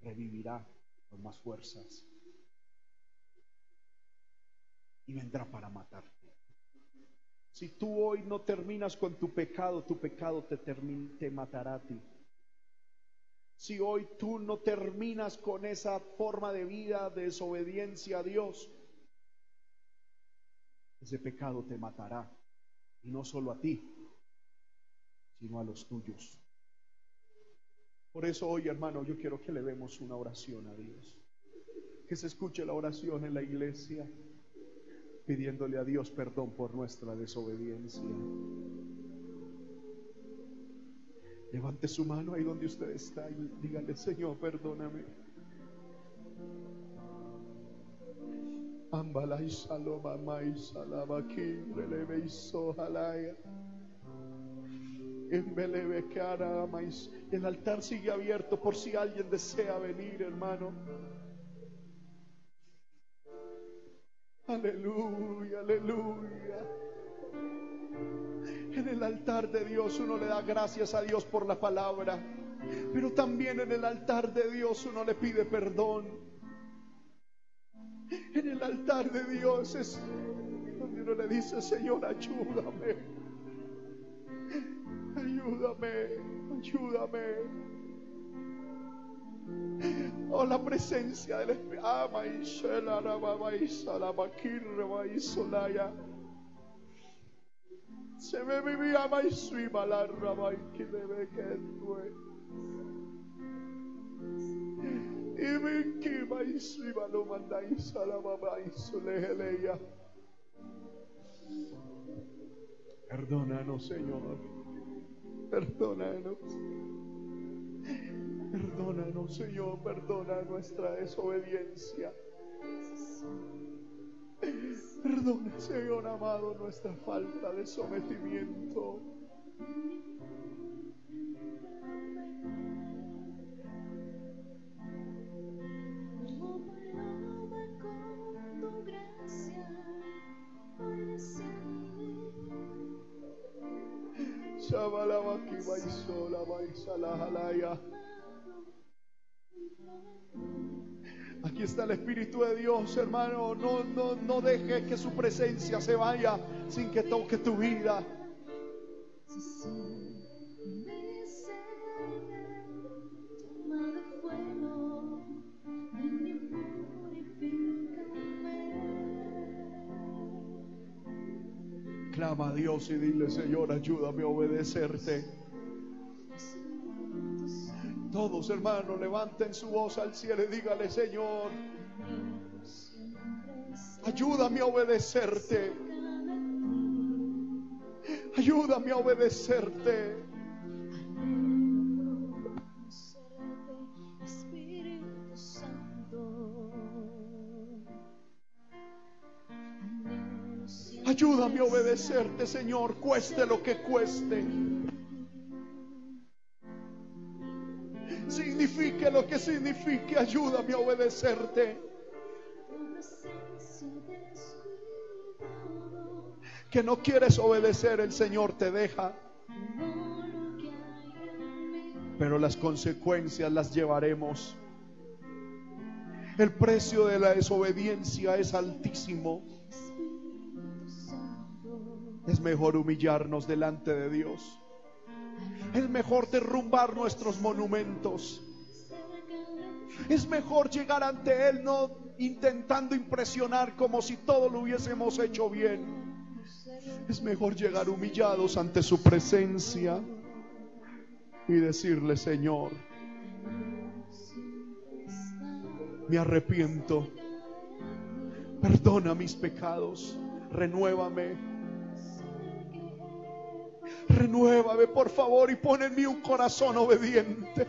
revivirá con más fuerzas y vendrá para matarte. Si tú hoy no terminas con tu pecado, tu pecado te, te matará a ti. Si hoy tú no terminas con esa forma de vida de desobediencia a Dios, ese pecado te matará. Y no solo a ti, sino a los tuyos. Por eso hoy, hermano, yo quiero que le demos una oración a Dios. Que se escuche la oración en la iglesia, pidiéndole a Dios perdón por nuestra desobediencia. Levante su mano ahí donde usted está y dígale, Señor, perdóname. El altar sigue abierto por si alguien desea venir, hermano. Aleluya, aleluya. En el altar de Dios uno le da gracias a Dios por la palabra, pero también en el altar de Dios uno le pide perdón. En el altar de Dios es donde uno le dice, Señor, ayúdame. Ayúdame, ayúdame. Oh, la presencia del Espíritu. Solaya. Se me vivía más la raba y que debe que tue. Y me quema y suima lo manda y salama y solejeleya. Perdónanos, Señor. Perdónanos. Perdónanos, Señor, perdona nuestra desobediencia. Perdona, Señor amado, nuestra falta de sometimiento. Gracia, Shabalabaki baisola baisalahalaya. Aquí está el Espíritu de Dios, hermano. No, no, no deje que su presencia se vaya sin que toque tu vida. Clama a Dios y dile, Señor, ayúdame a obedecerte. Todos, hermanos, levanten su voz al cielo y dígale, Señor, ayúdame a obedecerte. Ayúdame a obedecerte. Ayúdame a obedecerte, Señor, cueste lo que cueste. Signifique ayúdame a obedecerte. Que no quieres obedecer, el Señor te deja, pero las consecuencias las llevaremos. El precio de la desobediencia es altísimo. Es mejor humillarnos delante de Dios. Es mejor derrumbar nuestros monumentos. Es mejor llegar ante Él no intentando impresionar como si todo lo hubiésemos hecho bien. Es mejor llegar humillados ante su presencia y decirle, Señor, me arrepiento, perdona mis pecados, renuévame. Renuévame, por favor, y pon en mí un corazón obediente.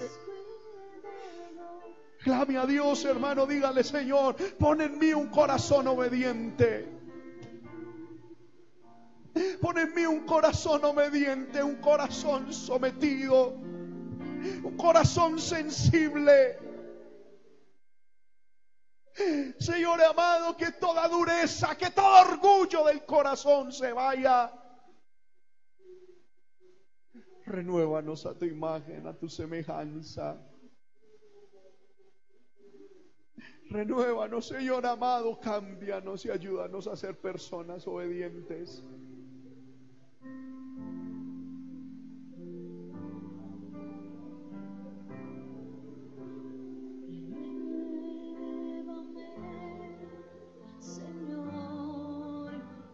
Clame a Dios, hermano, dígale, Señor, pon en mí un corazón obediente. Pon en mí un corazón obediente, un corazón sometido, un corazón sensible. Señor amado, que toda dureza, que todo orgullo del corazón se vaya. Renuévanos a tu imagen, a tu semejanza. Renuévanos, Señor amado, cámbianos y ayúdanos a ser personas obedientes. Señor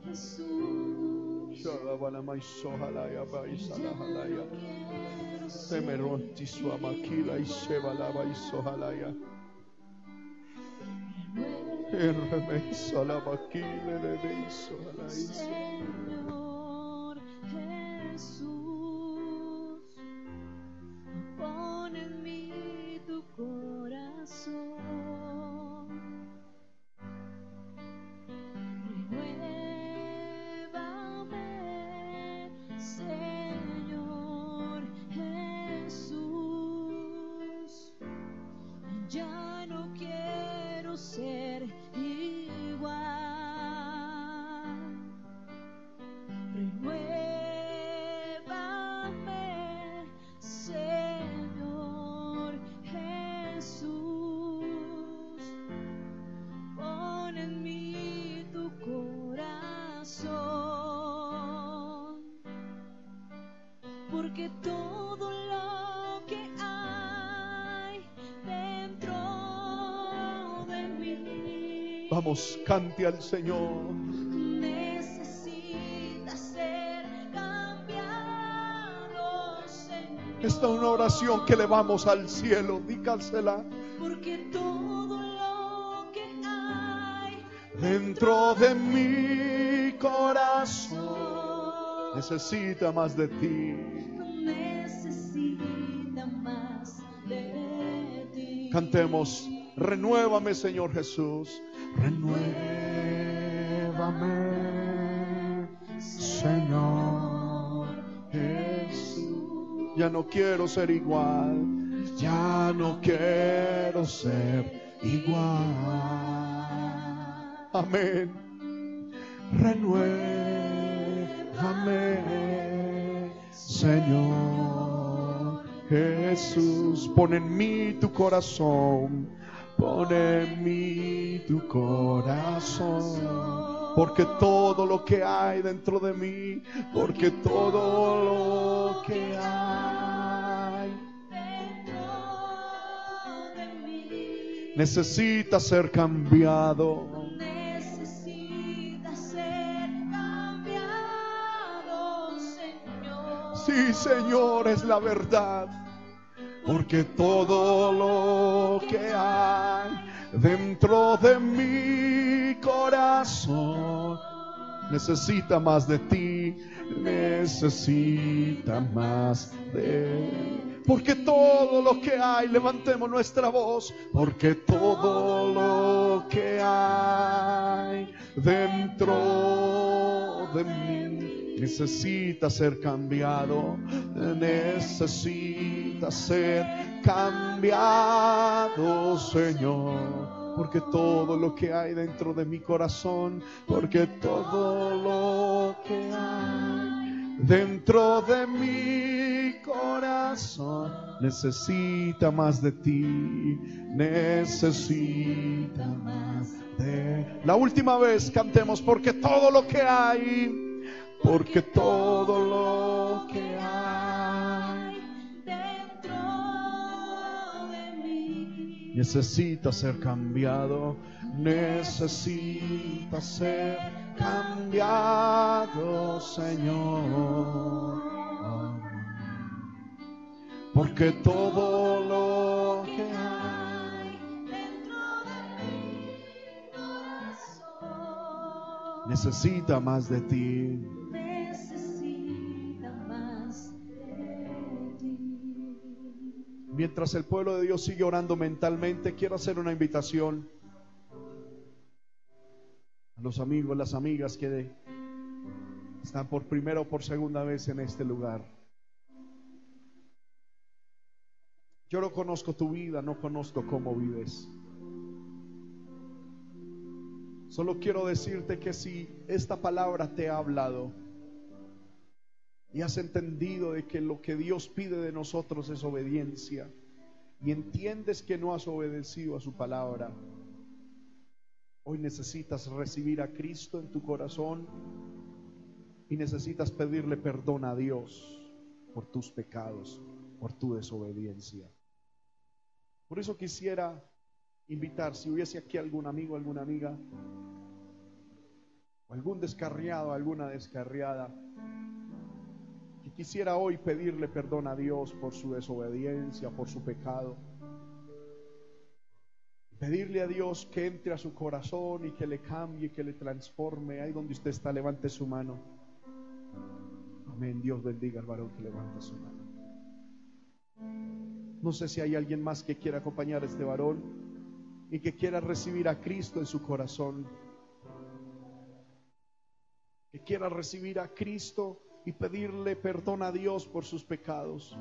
Jesús. Señor Jesús, pon en mí tu corazón. Porque todo lo que hay dentro de mí Vamos, cante al Señor. necesita ser cambiado, Señor. Esta es una oración que le vamos al cielo. Dígasela. Porque todo lo que hay Dentro de mi corazón necesita más de ti. Cantemos, renuévame Señor Jesús, renuévame Señor Jesús. Ya no quiero ser igual, ya no quiero ser igual. Amén. Renuévame, Señor Jesús. Pon en mí tu corazón, pon en mí tu corazón. Porque todo lo que hay dentro de mí, porque todo lo que hay Dentro de mí necesita ser cambiado. necesita ser cambiado, Señor. Sí, Señor, es la verdad. Porque todo lo que hay dentro de mi corazón necesita más de ti, necesita más de Porque todo lo que hay, levantemos nuestra voz, porque todo lo que hay dentro de mí necesita ser cambiado, necesita ser cambiado, Señor. Porque todo lo que hay dentro de mi corazón, porque todo lo que hay dentro de mi corazón necesita más de ti, necesita más de... La última vez cantemos, porque todo lo que hay, porque todo lo necesita ser cambiado, necesita ser cambiado, Señor. Porque todo lo que hay dentro de mi corazón necesita más de ti. Mientras el pueblo de Dios sigue orando mentalmente, quiero hacer una invitación a los amigos, las amigas que están por primera o por segunda vez en este lugar. Yo no conozco tu vida, no conozco cómo vives. Solo quiero decirte que si esta palabra te ha hablado y has entendido de que lo que Dios pide de nosotros es obediencia y entiendes que no has obedecido a su palabra, hoy necesitas recibir a Cristo en tu corazón y necesitas pedirle perdón a Dios por tus pecados, por tu desobediencia. Por eso quisiera invitar, si hubiese aquí algún amigo, alguna amiga, algún descarriado, alguna descarriada, quisiera hoy pedirle perdón a Dios por su desobediencia, por su pecado. Pedirle a Dios que entre a su corazón y que le cambie, que le transforme. Ahí donde usted está, levante su mano. Amén. Dios bendiga al varón que levante su mano. No sé si hay alguien más que quiera acompañar a este varón y que quiera recibir a Cristo en su corazón. Que quiera recibir a Cristo y pedirle perdón a Dios por sus pecados.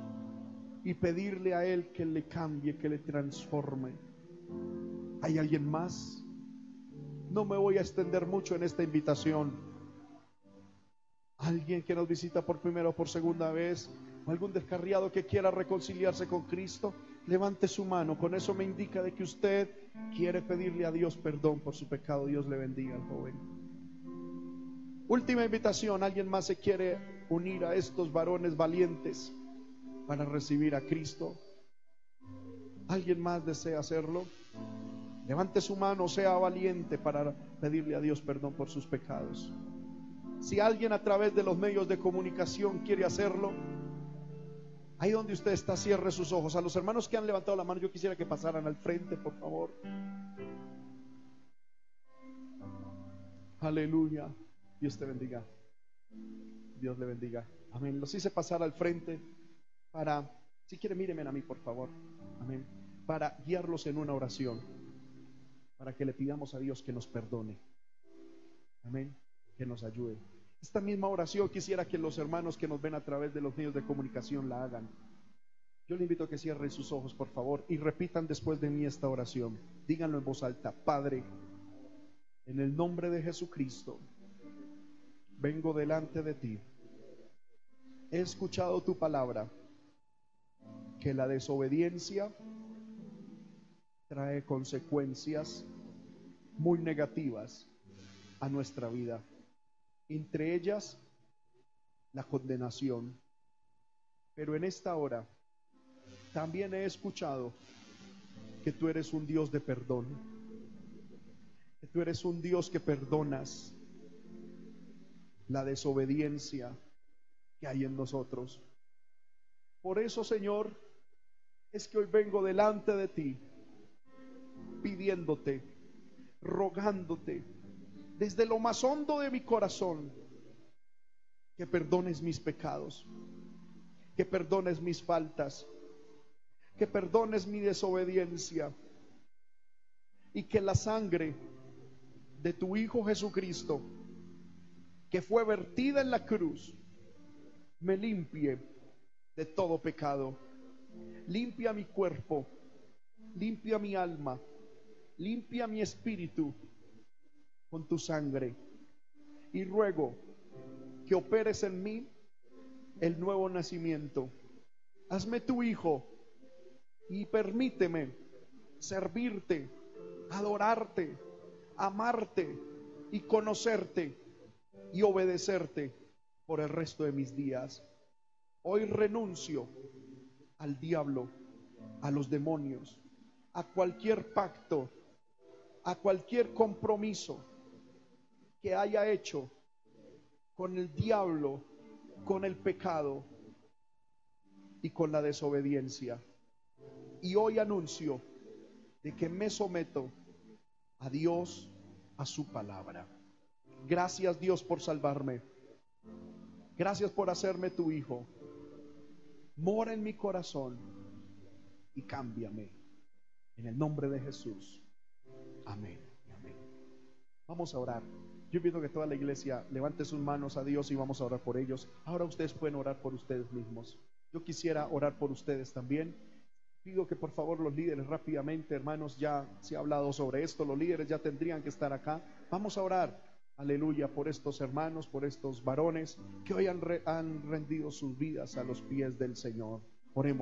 Y pedirle a Él que le cambie, que le transforme. ¿Hay alguien más? No me voy a extender mucho en esta invitación. Alguien que nos visita por primera o por segunda vez, o algún descarriado que quiera reconciliarse con Cristo, levante su mano. Con eso me indica de que usted quiere pedirle a Dios perdón por su pecado. Dios le bendiga al joven. Última invitación, ¿alguien más se quiere unir a estos varones valientes para recibir a Cristo? ¿Alguien más desea hacerlo? Levante su mano, sea valiente para pedirle a Dios perdón por sus pecados. Si alguien a través de los medios de comunicación quiere hacerlo, ahí donde usted está, cierre sus ojos. A los hermanos que han levantado la mano, yo quisiera que pasaran al frente, por favor. Aleluya. Dios te bendiga. Dios le bendiga. Amén. Los hice pasar al frente para, si quiere, mírenme a mí, por favor. Amén. Para guiarlos en una oración. Para que le pidamos a Dios que nos perdone. Amén. Que nos ayude. Esta misma oración quisiera que los hermanos que nos ven a través de los medios de comunicación la hagan. Yo le invito a que cierren sus ojos, por favor, y repitan después de mí esta oración. Díganlo en voz alta. Padre, en el nombre de Jesucristo, vengo delante de ti. He escuchado tu palabra, que la desobediencia trae consecuencias muy negativas a nuestra vida. Entre ellas, la condenación. Pero en esta hora, también he escuchado que tú eres un Dios de perdón, que tú eres un Dios que perdonas la desobediencia que hay en nosotros. Por eso, Señor, es que hoy vengo delante de ti pidiéndote, rogándote, desde lo más hondo de mi corazón, que perdones mis pecados, que perdones mis faltas, que perdones mi desobediencia y que la sangre de tu Hijo Jesucristo, que fue vertida en la cruz, me limpie de todo pecado. Limpia mi cuerpo, limpia mi alma, limpia mi espíritu con tu sangre. Y ruego que operes en mí el nuevo nacimiento. Hazme tu hijo y permíteme servirte, adorarte, amarte y conocerte y obedecerte por el resto de mis días. Hoy renuncio al diablo, a los demonios, a cualquier pacto, a cualquier compromiso que haya hecho con el diablo, con el pecado y con la desobediencia. Y hoy anuncio de que me someto a Dios, a su palabra. Gracias Dios por salvarme. Gracias por hacerme tu hijo. Mora en mi corazón y cámbiame. En el nombre de Jesús. Amén. Vamos a orar. Yo pido que toda la iglesia levante sus manos a Dios y vamos a orar por ellos. Ahora ustedes pueden orar por ustedes mismos. Yo quisiera orar por ustedes también. Pido que por favor los líderes rápidamente, hermanos, ya se ha hablado sobre esto, los líderes ya tendrían que estar acá. Vamos a orar, aleluya, por estos hermanos, por estos varones que hoy han, re- han rendido sus vidas a los pies del Señor. Oremos.